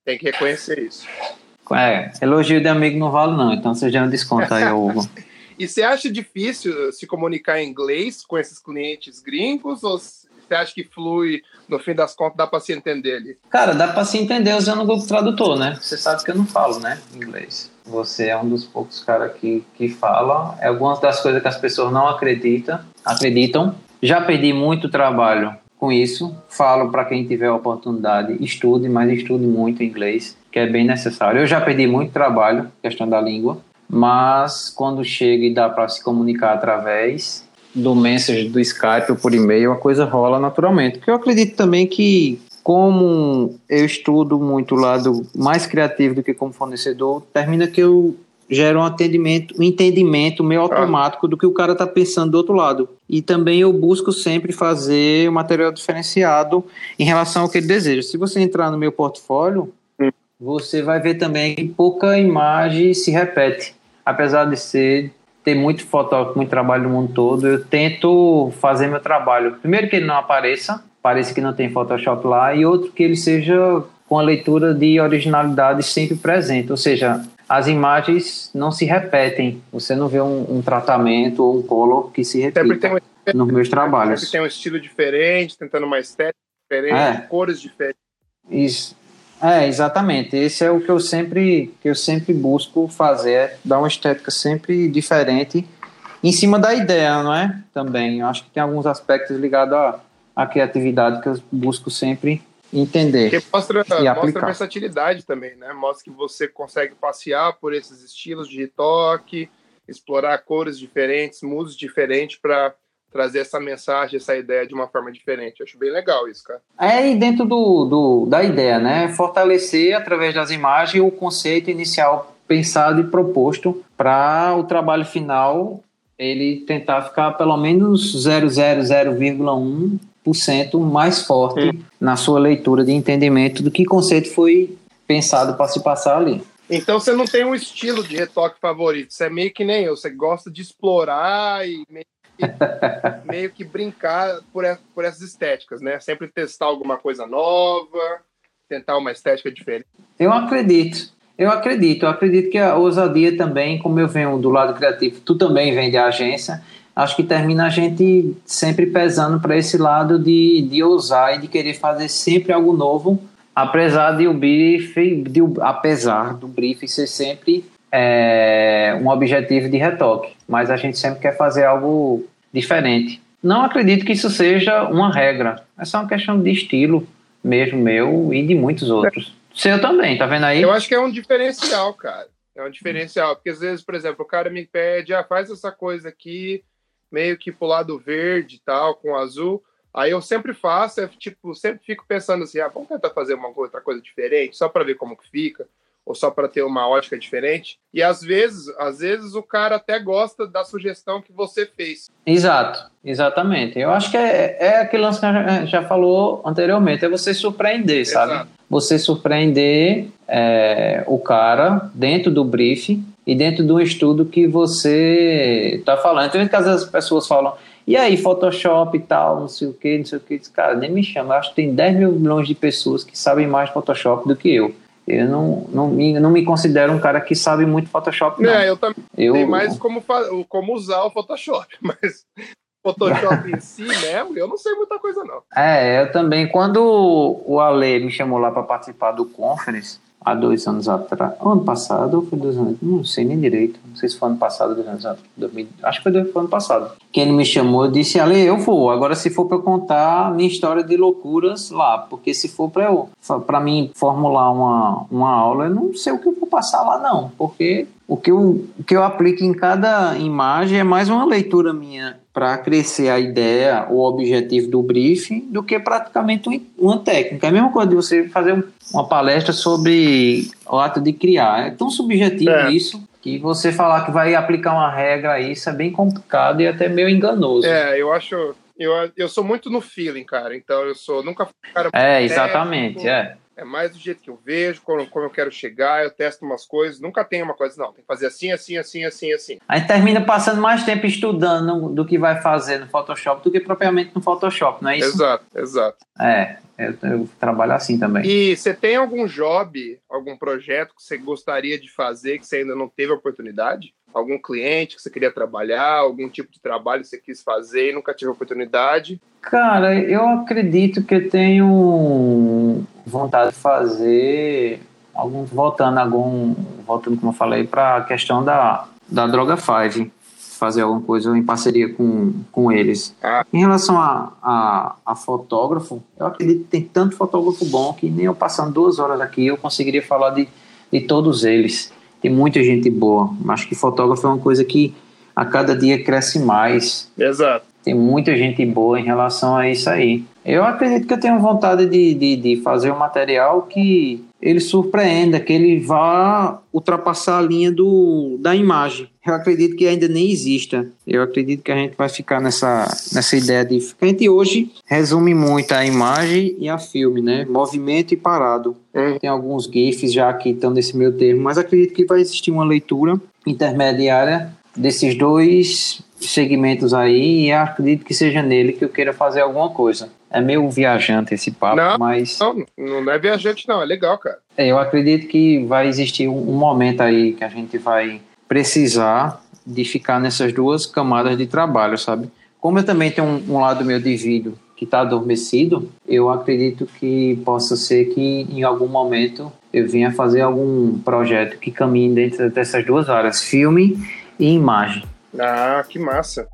tem que reconhecer isso. É, elogio de amigo não vale não, então você já um desconto aí, Hugo. e você acha difícil se comunicar em inglês com esses clientes gringos ou você acha que flui, no fim das contas, dá para se entender ali? Cara, dá para se entender usando o Google Tradutor, né? Você sabe que eu não falo, né, inglês. Você é um dos poucos caras que, que fala. É algumas das coisas que as pessoas não acreditam, acreditam. Já perdi muito trabalho com isso. Falo para quem tiver oportunidade, estude, mas estude muito inglês que é bem necessário. Eu já perdi muito trabalho, questão da língua, mas quando chega e dá para se comunicar através do message, do Skype ou por e-mail, a coisa rola naturalmente. Porque eu acredito também que, como eu estudo muito o lado mais criativo do que como fornecedor, termina que eu gero um atendimento, um entendimento meio automático do que o cara está pensando do outro lado. E também eu busco sempre fazer o um material diferenciado em relação ao que ele deseja. Se você entrar no meu portfólio, você vai ver também que pouca imagem se repete. Apesar de ser ter muito fotógrafo, muito trabalho no mundo todo, eu tento fazer meu trabalho. Primeiro que ele não apareça, pareça que não tem Photoshop lá, e outro que ele seja com a leitura de originalidade sempre presente, ou seja, as imagens não se repetem. Você não vê um, um tratamento ou um color que se repita um, nos meus trabalhos. Sempre tem um estilo diferente, tentando uma estética diferente, é. cores diferentes. Isso. É, exatamente. Esse é o que eu sempre, que eu sempre busco fazer, é dar uma estética sempre diferente em cima da ideia, não é? Também. Eu acho que tem alguns aspectos ligados à, à criatividade que eu busco sempre entender. Que mostra, e mostra versatilidade também, né? Mostra que você consegue passear por esses estilos de toque, explorar cores diferentes, músicas diferentes para trazer essa mensagem, essa ideia de uma forma diferente. Acho bem legal isso, cara. É, e dentro do, do, da ideia, né? Fortalecer através das imagens o conceito inicial pensado e proposto para o trabalho final ele tentar ficar pelo menos 0,001% mais forte hum. na sua leitura de entendimento do que conceito foi pensado para se passar ali. Então você não tem um estilo de retoque favorito, você é meio que nem eu, você gosta de explorar e meio meio que brincar por, por essas estéticas, né? Sempre testar alguma coisa nova, tentar uma estética diferente. Eu acredito. Eu acredito, eu acredito que a ousadia também, como eu venho do lado criativo, tu também vem de agência, acho que termina a gente sempre pesando para esse lado de, de ousar e de querer fazer sempre algo novo, apesar de o brief, de, apesar do brief ser sempre é, um objetivo de retoque, mas a gente sempre quer fazer algo diferente. Não acredito que isso seja uma regra, é só uma questão de estilo mesmo meu e de muitos outros. Seu também, tá vendo aí? Eu acho que é um diferencial, cara. É um diferencial, porque às vezes, por exemplo, o cara me pede, ah, faz essa coisa aqui, meio que pro lado verde e tal, com azul. Aí eu sempre faço, é, tipo, sempre fico pensando assim, ah, vamos tentar fazer uma outra coisa diferente, só para ver como que fica ou só para ter uma ótica diferente. E às vezes, às vezes o cara até gosta da sugestão que você fez. Exato, exatamente. Eu acho que é, é aquele lance que a gente já falou anteriormente, é você surpreender, Exato. sabe? Você surpreender é, o cara dentro do briefing e dentro do estudo que você está falando. Então, às vezes as pessoas falam, e aí, Photoshop e tal, não sei o que, não sei o que. Cara, nem me chama. Eu acho que tem 10 mil milhões de pessoas que sabem mais Photoshop do que eu. Eu não, não, me, não me considero um cara que sabe muito Photoshop. Não. É, eu também eu... sei mais como, como usar o Photoshop, mas Photoshop em si mesmo, eu não sei muita coisa, não. É, eu também. Quando o Ale me chamou lá para participar do conference, há dois anos atrás. Ano passado ou foi dois anos? Não sei nem direito. Não sei se foi ano passado dois anos atrás. Acho que foi, dois, foi ano passado. Que ele me chamou e disse: Ale, eu vou. Agora, se for para contar minha história de loucuras lá, porque se for para eu, para mim formular uma, uma aula, eu não sei o que eu vou passar lá, não. Porque o que eu, o que eu aplico em cada imagem é mais uma leitura minha para crescer a ideia, o objetivo do briefing, do que praticamente uma técnica. É a mesma coisa de você fazer uma palestra sobre o ato de criar. É tão subjetivo é. isso que você falar que vai aplicar uma regra isso é bem complicado e até meio enganoso. É, eu acho. Eu, eu sou muito no feeling, cara. Então eu sou nunca. Cara, é, exatamente, técnico. é é mais do jeito que eu vejo, como, como eu quero chegar, eu testo umas coisas, nunca tem uma coisa, não, tem que fazer assim, assim, assim, assim, assim. Aí termina passando mais tempo estudando do que vai fazer no Photoshop do que propriamente no Photoshop, não é isso? Exato, exato. É, eu, eu trabalho assim também. E você tem algum job, algum projeto que você gostaria de fazer que você ainda não teve oportunidade? algum cliente que você queria trabalhar, algum tipo de trabalho que você quis fazer e nunca tive oportunidade? Cara, eu acredito que eu tenho vontade de fazer algum voltando algum voltando como eu falei para a questão da da droga 5 fazer alguma coisa em parceria com, com eles. Ah. Em relação a, a, a, fotógrafo, eu acredito que tem tanto fotógrafo bom que nem eu passando duas horas aqui eu conseguiria falar de, de todos eles tem muita gente boa. Acho que fotógrafo é uma coisa que a cada dia cresce mais. Exato. Tem muita gente boa em relação a isso aí. Eu acredito que eu tenho vontade de, de, de fazer um material que ele surpreenda, que ele vá ultrapassar a linha do, da imagem. Eu acredito que ainda nem exista. Eu acredito que a gente vai ficar nessa, nessa ideia de. A gente hoje resume muito a imagem e a filme, né? Movimento e parado. Hum. Tem alguns GIFs já que estão nesse meio termo, mas acredito que vai existir uma leitura intermediária desses dois segmentos aí e acredito que seja nele que eu queira fazer alguma coisa. É meio viajante esse papo, não, mas. Não, não é viajante, não, é legal, cara. É, eu acredito que vai existir um, um momento aí que a gente vai precisar de ficar nessas duas camadas de trabalho, sabe? Como eu também tenho um, um lado meu de vídeo que está adormecido, eu acredito que possa ser que em algum momento eu venha fazer algum projeto que caminhe dentro dessas duas áreas, filme e imagem. Ah, que massa.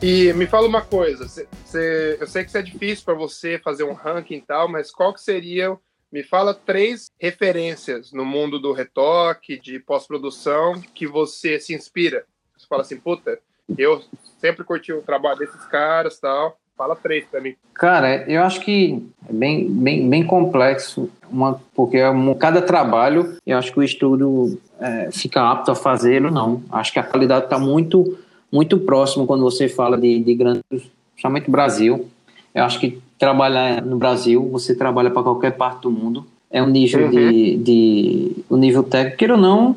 E me fala uma coisa, cê, cê, eu sei que isso é difícil para você fazer um ranking e tal, mas qual que seria, me fala três referências no mundo do retoque, de pós-produção, que você se inspira. Você fala assim, puta, eu sempre curti o trabalho desses caras tal. Fala três para mim. Cara, eu acho que é bem, bem, bem complexo, uma, porque é cada trabalho, eu acho que o estudo é, fica apto a fazê-lo, não. Acho que a qualidade está muito muito próximo quando você fala de, de grandes, principalmente Brasil. Eu acho que trabalhar no Brasil, você trabalha para qualquer parte do mundo. É um nível uhum. de, de um nível técnico, queira ou não,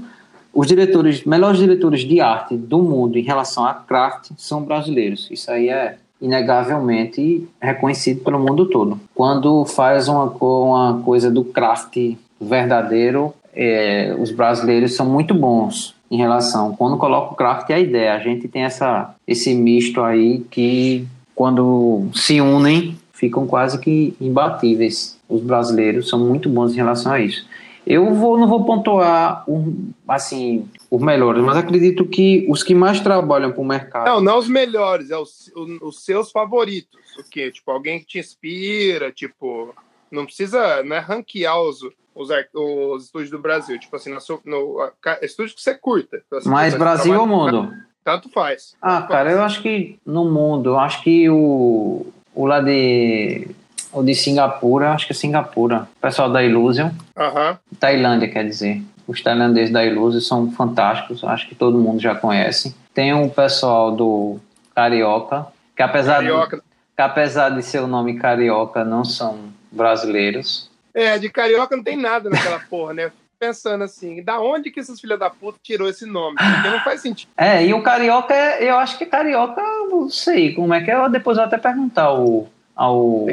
os diretores, melhores diretores de arte do mundo em relação a craft são brasileiros. Isso aí é inegavelmente reconhecido pelo mundo todo. Quando faz uma, uma coisa do craft verdadeiro, é, os brasileiros são muito bons em relação. Quando coloca o craft é a ideia. A gente tem essa, esse misto aí que, quando se unem, ficam quase que imbatíveis. Os brasileiros são muito bons em relação a isso. Eu vou, não vou pontuar um, assim os melhores, mas acredito que os que mais trabalham para o mercado. Não, não os melhores, é os, os seus favoritos. O quê? Tipo, alguém que te inspira, tipo, não precisa né, ranquear os, os, os estúdios do Brasil, tipo assim, no, no estúdio que você curta. Assim, mas Brasil ou mundo? Tanto faz. Ah, tanto cara, faz. eu acho que no mundo, eu acho que o, o lá de o de Singapura, acho que é Singapura. O pessoal da Illusion. Uhum. Tailândia, quer dizer. Os tailandeses da Illusion são fantásticos, acho que todo mundo já conhece. Tem o pessoal do Carioca, que apesar, Carioca. De, que apesar de ser o nome Carioca, não são brasileiros. É, de Carioca não tem nada naquela porra, né? pensando assim, da onde que esses filhos da puta tirou esse nome? Porque não faz sentido. É, e o Carioca, eu acho que Carioca, não sei como é que é, depois eu vou até perguntar o, ao,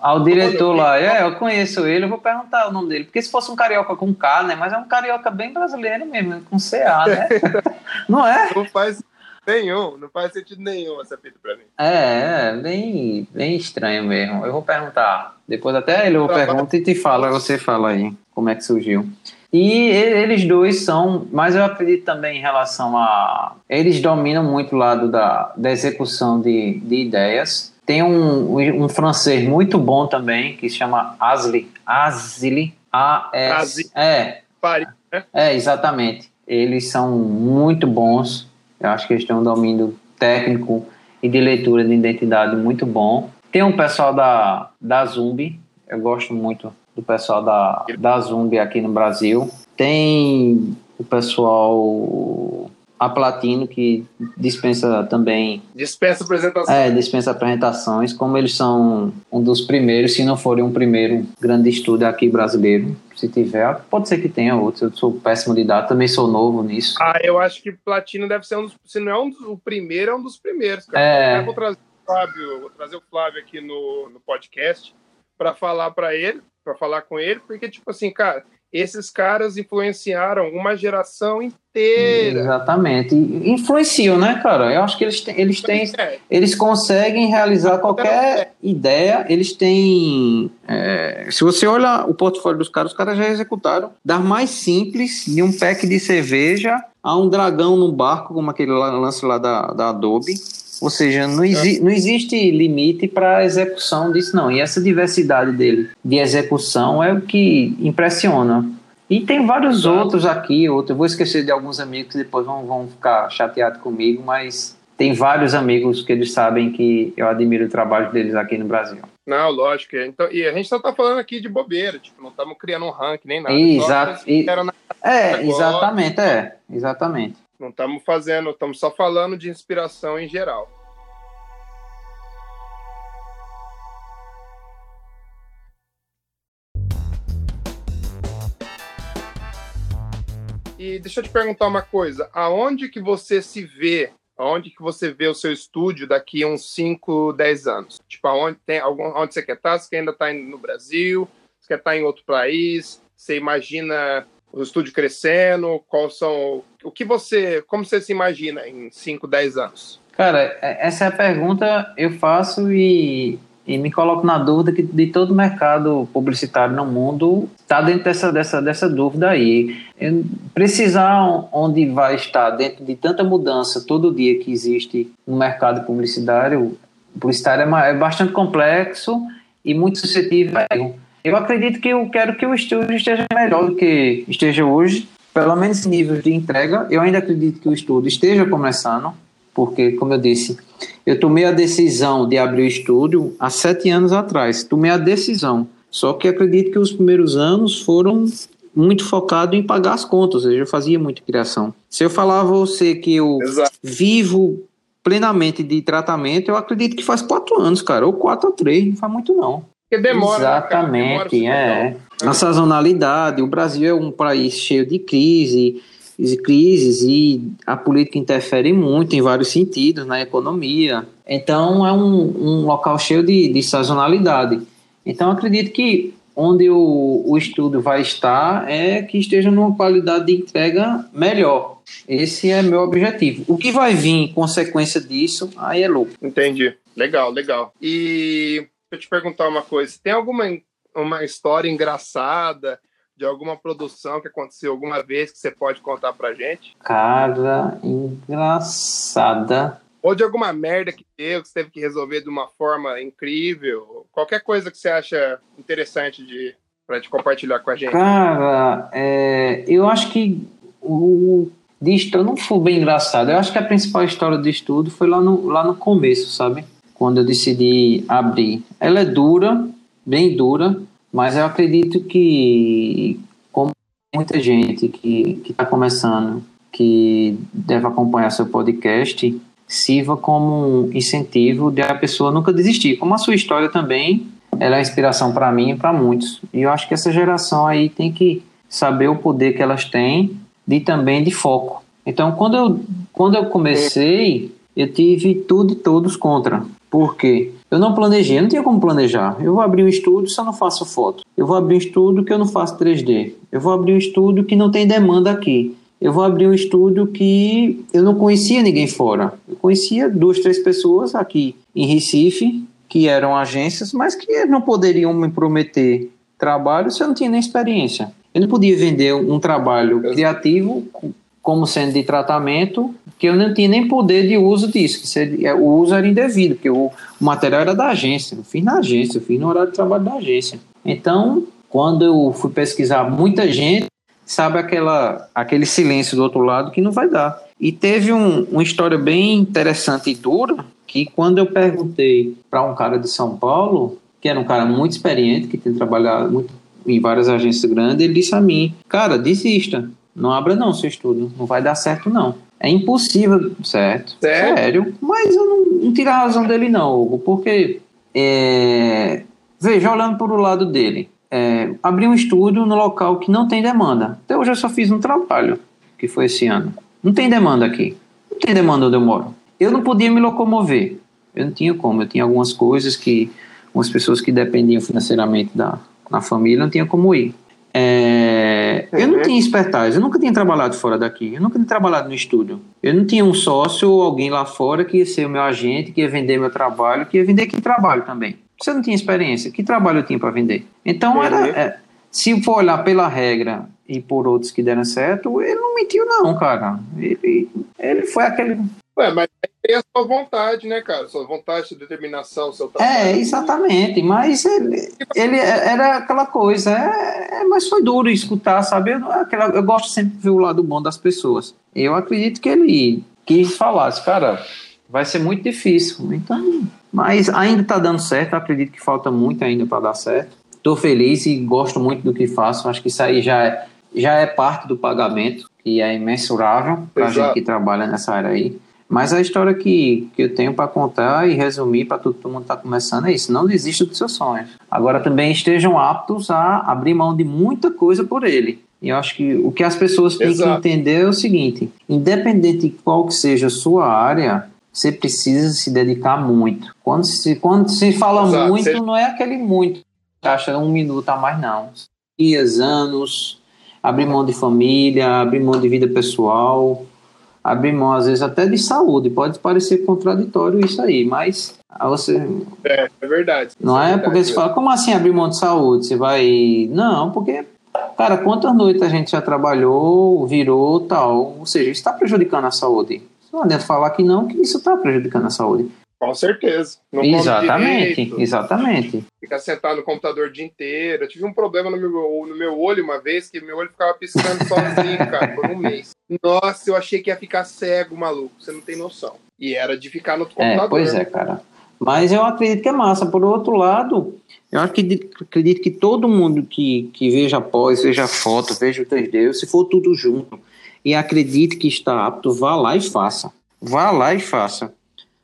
ao diretor lá. É, eu conheço ele, eu vou perguntar o nome dele. Porque se fosse um carioca com K, né? Mas é um carioca bem brasileiro mesmo, com CA, né? não é? Não faz nenhum, não faz sentido nenhum essa fita pra mim. É, é, bem, bem estranho mesmo. Eu vou perguntar. Depois até ele eu pergunto e te fala, você fala aí como é que surgiu. E eles dois são, mas eu acredito também em relação a. Eles dominam muito o lado da, da execução de, de ideias tem um, um francês muito bom também, que se chama Asli. Asli. A-S. É. Paris, né? É, exatamente. Eles são muito bons. Eu acho que eles têm um domínio técnico e de leitura de identidade muito bom. Tem um pessoal da, da Zumbi. Eu gosto muito do pessoal da, da Zumbi aqui no Brasil. Tem o pessoal a Platino, que dispensa também. Dispensa apresentações. É, dispensa apresentações. Como eles são um dos primeiros, se não forem um primeiro grande estúdio aqui brasileiro, se tiver, pode ser que tenha outros. Eu sou péssimo de data, também sou novo nisso. Ah, eu acho que Platino deve ser um dos. Se não é um dos, o primeiro, é um dos primeiros. Cara. É. Eu vou trazer o Flávio, vou trazer o Flávio aqui no, no podcast para falar para ele, para falar com ele, porque, tipo assim, cara esses caras influenciaram uma geração inteira. Exatamente. Influenciam, né, cara? Eu acho que eles têm, eles têm, é. eles conseguem realizar qualquer ideia. Eles têm, é, se você olha o portfólio dos caras, os caras já executaram da mais simples de um pack de cerveja a um dragão no barco, como aquele lance lá da, da Adobe. Ou seja, não, exi não existe limite para a execução disso, não. E essa diversidade dele de execução é o que impressiona. E tem vários Exato. outros aqui, outro, eu vou esquecer de alguns amigos que depois vão, vão ficar chateados comigo, mas tem vários amigos que eles sabem que eu admiro o trabalho deles aqui no Brasil. Não, lógico. Então, e a gente só tá falando aqui de bobeira, tipo, não estamos criando um ranking nem nada. Exato. E, é, exatamente, é, exatamente. Não estamos fazendo, estamos só falando de inspiração em geral. E deixa eu te perguntar uma coisa, aonde que você se vê, aonde que você vê o seu estúdio daqui uns 5, 10 anos? Tipo, aonde, tem, onde você quer estar? Você quer ainda estar no Brasil? Você quer estar em outro país? Você imagina o estúdio crescendo? Qual são o que você, como você se imagina em 5, 10 anos? Cara, é, essa é a pergunta eu faço e, e me coloco na dúvida que de todo mercado publicitário no mundo está dentro dessa, dessa, dessa dúvida aí. Precisar onde vai estar dentro de tanta mudança todo dia que existe no mercado publicitário, publicitário é, é bastante complexo e muito suscetível. Eu acredito que eu quero que o estúdio esteja melhor do que esteja hoje, pelo menos em nível de entrega. Eu ainda acredito que o estúdio esteja começando, porque, como eu disse, eu tomei a decisão de abrir o estúdio há sete anos atrás. Tomei a decisão. Só que acredito que os primeiros anos foram muito focados em pagar as contas. Eu já fazia muita criação. Se eu falar a você que eu Exato. vivo plenamente de tratamento, eu acredito que faz quatro anos, cara, ou quatro ou três, não faz muito não. Porque demora. Exatamente, né, demora é. A sazonalidade, o Brasil é um país cheio de crise, de crises e a política interfere muito em vários sentidos na economia. Então é um, um local cheio de, de sazonalidade. Então acredito que onde o, o estudo vai estar é que esteja numa qualidade de entrega melhor. Esse é meu objetivo. O que vai vir em consequência disso, aí é louco. Entendi. Legal, legal. E eu te perguntar uma coisa. Tem alguma uma história engraçada de alguma produção que aconteceu alguma vez que você pode contar pra gente? Cara, engraçada. Ou de alguma merda que deu, que você teve que resolver de uma forma incrível. Qualquer coisa que você acha interessante de para te compartilhar com a gente. Cara, é, eu acho que o de história não foi bem engraçado. Eu acho que a principal história do estudo foi lá no, lá no começo, sabe? Quando eu decidi abrir. Ela é dura, bem dura, mas eu acredito que, como muita gente que está começando, que deve acompanhar seu podcast, sirva como um incentivo de a pessoa nunca desistir. Como a sua história também, ela é inspiração para mim e para muitos. E eu acho que essa geração aí tem que saber o poder que elas têm de também de foco. Então, quando eu, quando eu comecei, eu tive tudo e todos contra. Por quê? Eu não planejei, não tinha como planejar. Eu vou abrir um estúdio se eu não faço foto. Eu vou abrir um estúdio que eu não faço 3D. Eu vou abrir um estúdio que não tem demanda aqui. Eu vou abrir um estúdio que eu não conhecia ninguém fora. Eu conhecia duas, três pessoas aqui em Recife, que eram agências, mas que não poderiam me prometer trabalho se eu não tinha nem experiência. Eu não podia vender um trabalho criativo como sendo de tratamento, que eu não tinha nem poder de uso disso, que seria, é, o uso era indevido, porque o, o material era da agência, eu fiz na agência, eu fiz no horário de trabalho da agência. Então, quando eu fui pesquisar muita gente, sabe aquela, aquele silêncio do outro lado que não vai dar. E teve um, uma história bem interessante e dura, que quando eu perguntei para um cara de São Paulo, que era um cara muito experiente, que tem trabalhado muito em várias agências grandes, ele disse a mim: Cara, desista, não abra não seu estudo, não vai dar certo não. É impossível, certo? Sério? Sério. Mas eu não, não tiro a razão dele não, Hugo, porque, é... veja, olhando por o lado dele, é... abrir um estúdio no local que não tem demanda. Até hoje eu só fiz um trabalho, que foi esse ano. Não tem demanda aqui. Não tem demanda onde eu moro. Eu não podia me locomover. Eu não tinha como. Eu tinha algumas coisas que, algumas pessoas que dependiam financeiramente da, na família, não tinha como ir. É, eu não tinha expertise, eu nunca tinha trabalhado fora daqui, eu nunca tinha trabalhado no estúdio. Eu não tinha um sócio ou alguém lá fora que ia ser o meu agente, que ia vender meu trabalho, que ia vender que trabalho também. Você não tinha experiência, que trabalho eu tinha para vender? Então, era, é, se for olhar pela regra e por outros que deram certo, ele não mentiu, não, cara. Ele, ele foi aquele Ué, mas tem a sua vontade, né, cara? Sua vontade, sua determinação, seu trabalho. É, exatamente. Mas ele, ele era aquela coisa. É, é, mas foi duro escutar, sabe? Eu, aquela, eu gosto sempre de ver o lado bom das pessoas. Eu acredito que ele quis falar, cara, vai ser muito difícil. Então, mas ainda está dando certo. acredito que falta muito ainda para dar certo. Estou feliz e gosto muito do que faço. Acho que isso aí já é, já é parte do pagamento e é imensurável para a gente que trabalha nessa área aí. Mas a história que, que eu tenho para contar e resumir para todo mundo que está começando é isso: não desista dos seus sonhos. Agora também estejam aptos a abrir mão de muita coisa por ele. E eu acho que o que as pessoas têm Exato. que entender é o seguinte: independente de qual que seja a sua área, você precisa se dedicar muito. Quando se, quando se fala Exato. muito, não é aquele muito, acha um minuto a mais, não. Dias, anos, abrir mão de família, abrir mão de vida pessoal abrir mão, às vezes, até de saúde. Pode parecer contraditório isso aí, mas você. É, é verdade. Não é, é verdade, porque você fala, como assim abrir mão de saúde? Você vai. Não, porque. Cara, quantas noites a gente já trabalhou, virou tal? Ou seja, isso está prejudicando a saúde. Não adianta falar que não, que isso está prejudicando a saúde. Com certeza. Não exatamente, direito, exatamente. Ficar sentado no computador o dia inteiro. Eu tive um problema no meu, no meu olho uma vez, que meu olho ficava piscando sozinho, cara, por um mês. Nossa, eu achei que ia ficar cego, maluco. Você não tem noção. E era de ficar no computador. É, pois é, cara. Mas eu acredito que é massa. Por outro lado, eu acredito, acredito que todo mundo que, que veja pós, veja foto, veja o 3D, se for tudo junto, e acredite que está apto, vá lá e faça. Vá lá e faça.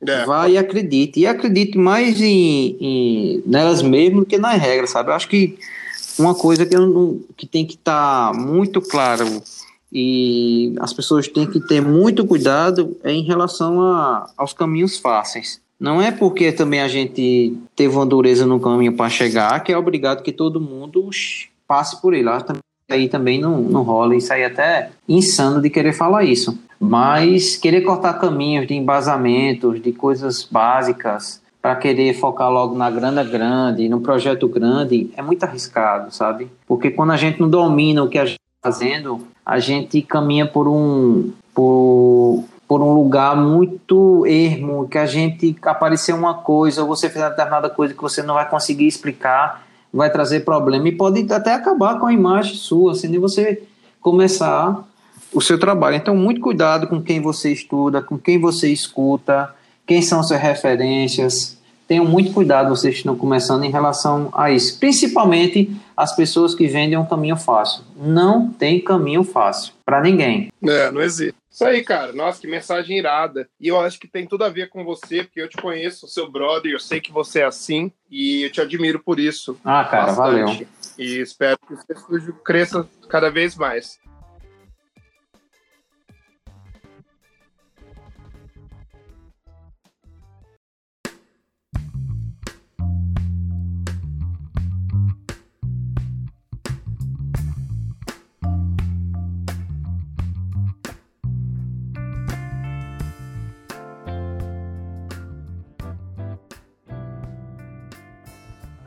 É. Vai e acredite. E acredite mais em, em, nelas mesmo do que nas regras, sabe? Eu acho que uma coisa que, não, que tem que estar tá muito claro e as pessoas têm que ter muito cuidado é em relação a, aos caminhos fáceis. Não é porque também a gente teve uma dureza no caminho para chegar que é obrigado que todo mundo passe por ele. Aí também não, não rola. Isso aí é até insano de querer falar isso. Mas querer cortar caminhos de embasamentos, de coisas básicas, para querer focar logo na grana grande, no projeto grande, é muito arriscado, sabe? Porque quando a gente não domina o que a gente está fazendo, a gente caminha por um por, por um lugar muito ermo, que a gente aparecer uma coisa, ou você fizer determinada coisa que você não vai conseguir explicar, vai trazer problema e pode até acabar com a imagem sua, sem nem você começar o seu trabalho. Então, muito cuidado com quem você estuda, com quem você escuta, quem são suas referências. Tenham muito cuidado, vocês estão começando em relação a isso. Principalmente as pessoas que vendem um caminho fácil. Não tem caminho fácil para ninguém. É, não existe. Isso aí, cara. Nossa, que mensagem irada. E eu acho que tem tudo a ver com você, porque eu te conheço, seu brother, eu sei que você é assim e eu te admiro por isso. Ah, cara, bastante. valeu. E espero que o seu estúdio cresça cada vez mais.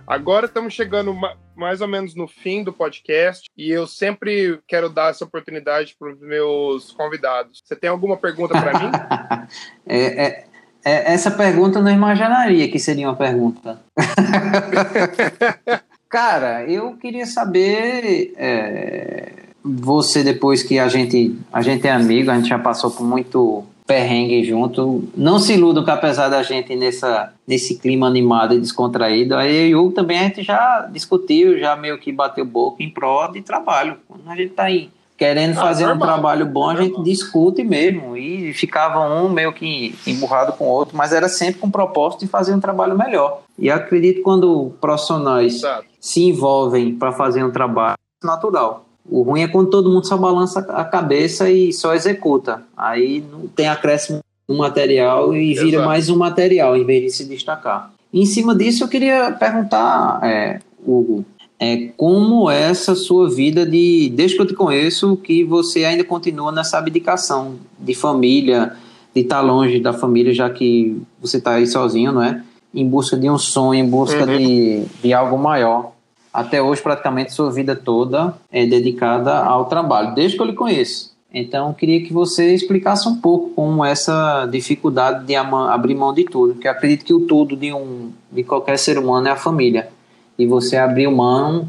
Agora estamos chegando mais ou menos no fim do podcast e eu sempre quero dar essa oportunidade para os meus convidados. Você tem alguma pergunta para mim? é, é, é, essa pergunta eu não imaginaria que seria uma pergunta. Cara, eu queria saber é, você depois que a gente a gente é amigo, a gente já passou por muito perrengue junto. Não se iludam que apesar da gente nessa, nesse clima animado e descontraído, aí eu também a gente já discutiu, já meio que bateu boca em prol de trabalho. Quando a gente tá aí querendo ah, fazer normal, um trabalho bom, a gente discute mesmo. E ficava um meio que emburrado com o outro, mas era sempre com o propósito de fazer um trabalho melhor. E acredito quando profissionais Exato. se envolvem para fazer um trabalho natural. O ruim é quando todo mundo só balança a cabeça e só executa. Aí não tem acréscimo no material e vira Exato. mais um material em vez de se destacar. em cima disso, eu queria perguntar, é, Hugo, é, como é essa sua vida de, desde que eu te conheço, que você ainda continua nessa abdicação de família, de estar longe da família, já que você está aí sozinho, não é? Em busca de um sonho, em busca uhum. de, de algo maior até hoje praticamente sua vida toda é dedicada ao trabalho, desde que eu lhe conheço. Então, queria que você explicasse um pouco como essa dificuldade de abrir mão de tudo, porque acredito que o tudo de um de qualquer ser humano é a família. E você abriu mão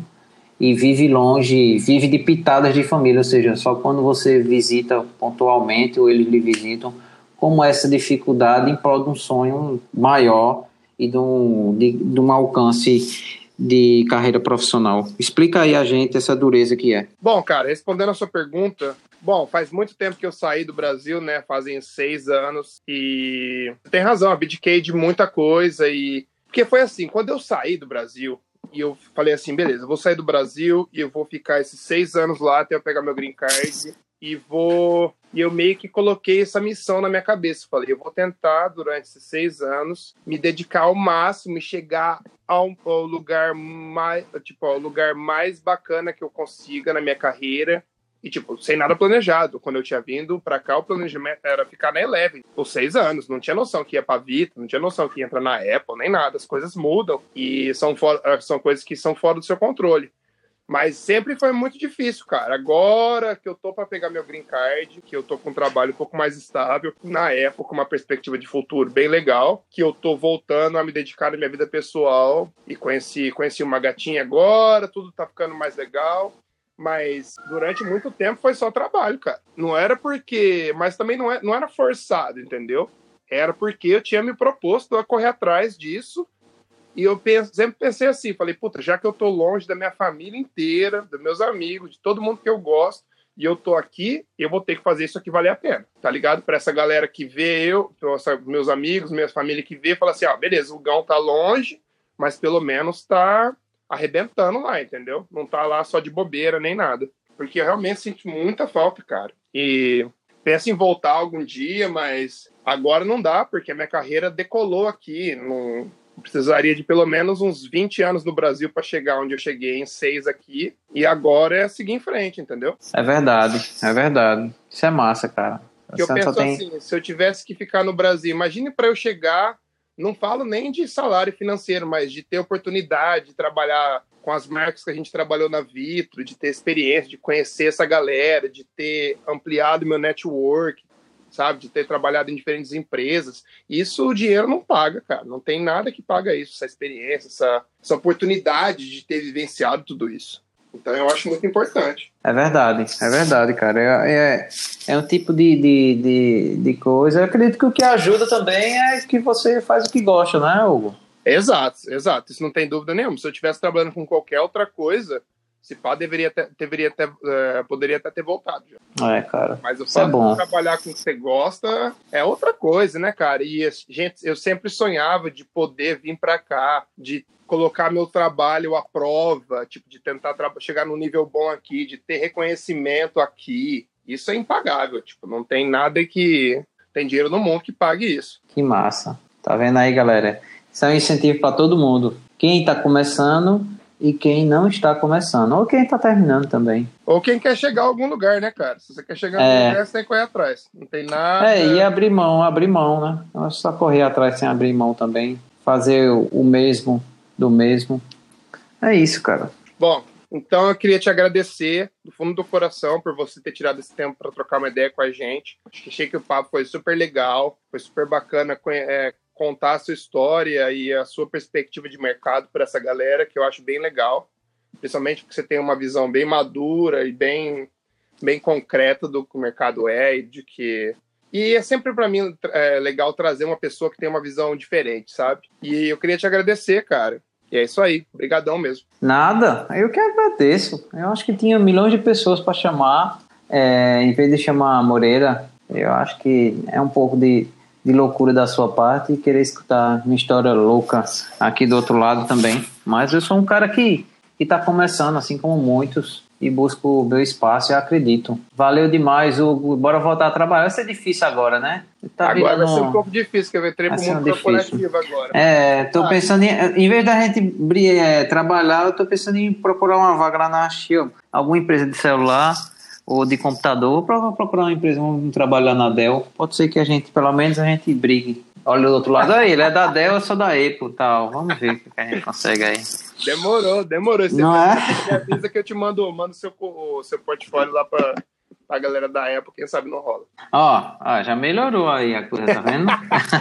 e vive longe, vive de pitadas de família, ou seja, só quando você visita pontualmente ou eles lhe visitam, como essa dificuldade em prol de um sonho maior e de um, de, de um alcance de carreira profissional. Explica aí a gente essa dureza que é. Bom, cara, respondendo a sua pergunta, bom, faz muito tempo que eu saí do Brasil, né? Fazem seis anos e tem razão, abdiquei de muita coisa e porque foi assim, quando eu saí do Brasil e eu falei assim, beleza, vou sair do Brasil e eu vou ficar esses seis anos lá até eu pegar meu green card e vou. E eu meio que coloquei essa missão na minha cabeça. Falei, eu vou tentar, durante esses seis anos, me dedicar ao máximo e chegar ao, ao lugar mais, tipo, ao lugar mais bacana que eu consiga na minha carreira. E, tipo, sem nada planejado. Quando eu tinha vindo pra cá, o planejamento era ficar na Eleven por seis anos. Não tinha noção que ia pra Vita, não tinha noção que ia entrar na Apple, nem nada. As coisas mudam e são, são coisas que são fora do seu controle. Mas sempre foi muito difícil, cara. Agora que eu tô para pegar meu green card, que eu tô com um trabalho um pouco mais estável, na época uma perspectiva de futuro bem legal, que eu tô voltando a me dedicar na minha vida pessoal e conheci, conheci uma gatinha agora, tudo tá ficando mais legal. Mas durante muito tempo foi só trabalho, cara. Não era porque. Mas também não, é, não era forçado, entendeu? Era porque eu tinha me proposto a correr atrás disso e eu penso, sempre pensei assim, falei, puta, já que eu tô longe da minha família inteira, dos meus amigos, de todo mundo que eu gosto, e eu tô aqui, eu vou ter que fazer isso aqui valer a pena, tá ligado? Para essa galera que vê eu, meus amigos, minha família que vê, fala assim, ó, beleza, o Gão tá longe, mas pelo menos tá arrebentando lá, entendeu? Não tá lá só de bobeira nem nada. Porque eu realmente sinto muita falta, cara. E penso em voltar algum dia, mas agora não dá, porque a minha carreira decolou aqui. Não, precisaria de pelo menos uns 20 anos no Brasil para chegar onde eu cheguei em seis aqui. E agora é seguir em frente, entendeu? É verdade, é verdade. Isso é massa, cara. Que eu penso tem... assim, se eu tivesse que ficar no Brasil, imagine para eu chegar Não falo nem de salário financeiro, mas de ter oportunidade de trabalhar com as marcas que a gente trabalhou na Vitro, de ter experiência, de conhecer essa galera, de ter ampliado meu network, sabe? De ter trabalhado em diferentes empresas. Isso o dinheiro não paga, cara. Não tem nada que paga isso, essa experiência, essa, essa oportunidade de ter vivenciado tudo isso. Então eu acho muito importante. É verdade, é verdade, cara. É, é, é um tipo de, de, de, de, coisa. Eu acredito que o que ajuda também é que você faz o que gosta, né, Hugo? Exato, exato. Isso não tem dúvida nenhuma. Se eu estivesse trabalhando com qualquer outra coisa, se pá, deveria ter, deveria ter, uh, poderia até ter voltado já. É, cara. Mas o fato é de trabalhar com o que você gosta é outra coisa, né, cara? E, gente, eu sempre sonhava de poder vir para cá, de colocar meu trabalho à prova, tipo, de tentar chegar num nível bom aqui, de ter reconhecimento aqui. Isso é impagável, tipo, não tem nada que tem dinheiro no mundo que pague isso. Que massa. Tá vendo aí, galera? Isso é um incentivo para todo mundo. Quem está começando e quem não está começando, ou quem está terminando também. Ou quem quer chegar a algum lugar, né, cara? Se você quer chegar a algum lugar, você tem que correr atrás. Não tem nada. É, e abrir mão, abrir mão, né? Não é só correr atrás sem abrir mão também. Fazer o mesmo do mesmo. É isso, cara. Bom, então eu queria te agradecer do fundo do coração por você ter tirado esse tempo para trocar uma ideia com a gente. Achei que o papo foi super legal, foi super bacana é, contar a sua história e a sua perspectiva de mercado para essa galera, que eu acho bem legal. Principalmente porque você tem uma visão bem madura e bem, bem concreta do que o mercado é e de que e é sempre para mim é, legal trazer uma pessoa que tem uma visão diferente, sabe? E eu queria te agradecer, cara. E é isso aí. Obrigadão mesmo. Nada. Eu que agradeço. Eu acho que tinha milhões de pessoas para chamar. É, em vez de chamar Moreira, eu acho que é um pouco de, de loucura da sua parte e querer escutar minha história louca aqui do outro lado também. Mas eu sou um cara que está começando, assim como muitos e busco o meu espaço e acredito. Valeu demais, Hugo. Bora voltar a trabalhar. Vai ser difícil agora, né? Tá agora vai ser um pouco difícil, que eu entrei pro mundo corporativo agora. É, tô ah, pensando em, em vez da gente é, trabalhar, eu tô pensando em procurar uma vaga lá na Shell, alguma empresa de celular ou de computador, para procurar uma empresa, um trabalho lá na Dell. Pode ser que a gente, pelo menos, a gente brigue. Olha do outro lado aí, ele é da Dell, eu sou da Apple tal. Vamos ver o que a gente consegue aí. Demorou, demorou. Você Não é? me avisa que eu te mando, mando seu, seu portfólio lá pra, pra galera da Apple, quem sabe não rola. Ó, ó já melhorou aí a coisa, tá vendo?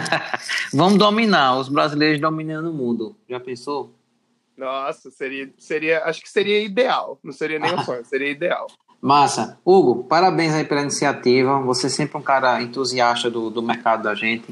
Vamos dominar, os brasileiros dominando o mundo. Já pensou? Nossa, seria, seria, acho que seria ideal. Não seria nem um sonho, seria ideal. Massa. Hugo, parabéns aí pela iniciativa. Você é sempre um cara entusiasta do, do mercado da gente,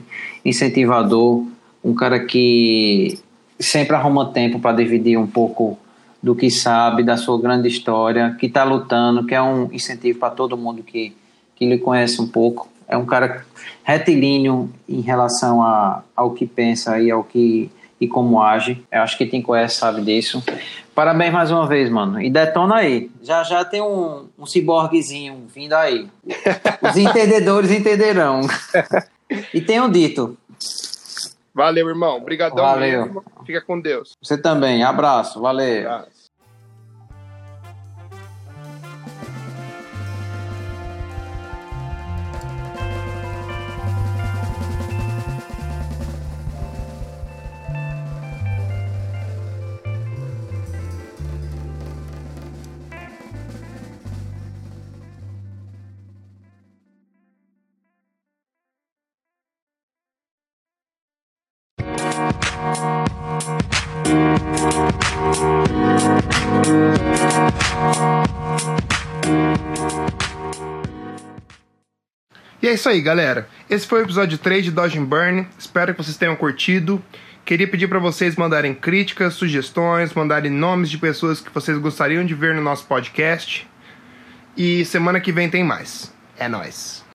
incentivador, um cara que sempre arruma tempo para dividir um pouco do que sabe, da sua grande história, que está lutando, que é um incentivo para todo mundo que, que lhe conhece um pouco. É um cara retilíneo em relação a, ao que pensa e ao que e como age. Eu acho que quem conhece sabe disso. Parabéns mais uma vez, mano. E detona aí. Já já tem um, um ciborguezinho vindo aí. Os entendedores entenderão. E tenham dito. Valeu, irmão. Obrigadão Valeu. Mesmo. Fica com Deus. Você também. Abraço. Valeu. É isso aí, galera. Esse foi o episódio 3 de Dodge and Burn. Espero que vocês tenham curtido. Queria pedir para vocês mandarem críticas, sugestões, mandarem nomes de pessoas que vocês gostariam de ver no nosso podcast. E semana que vem tem mais. É nós.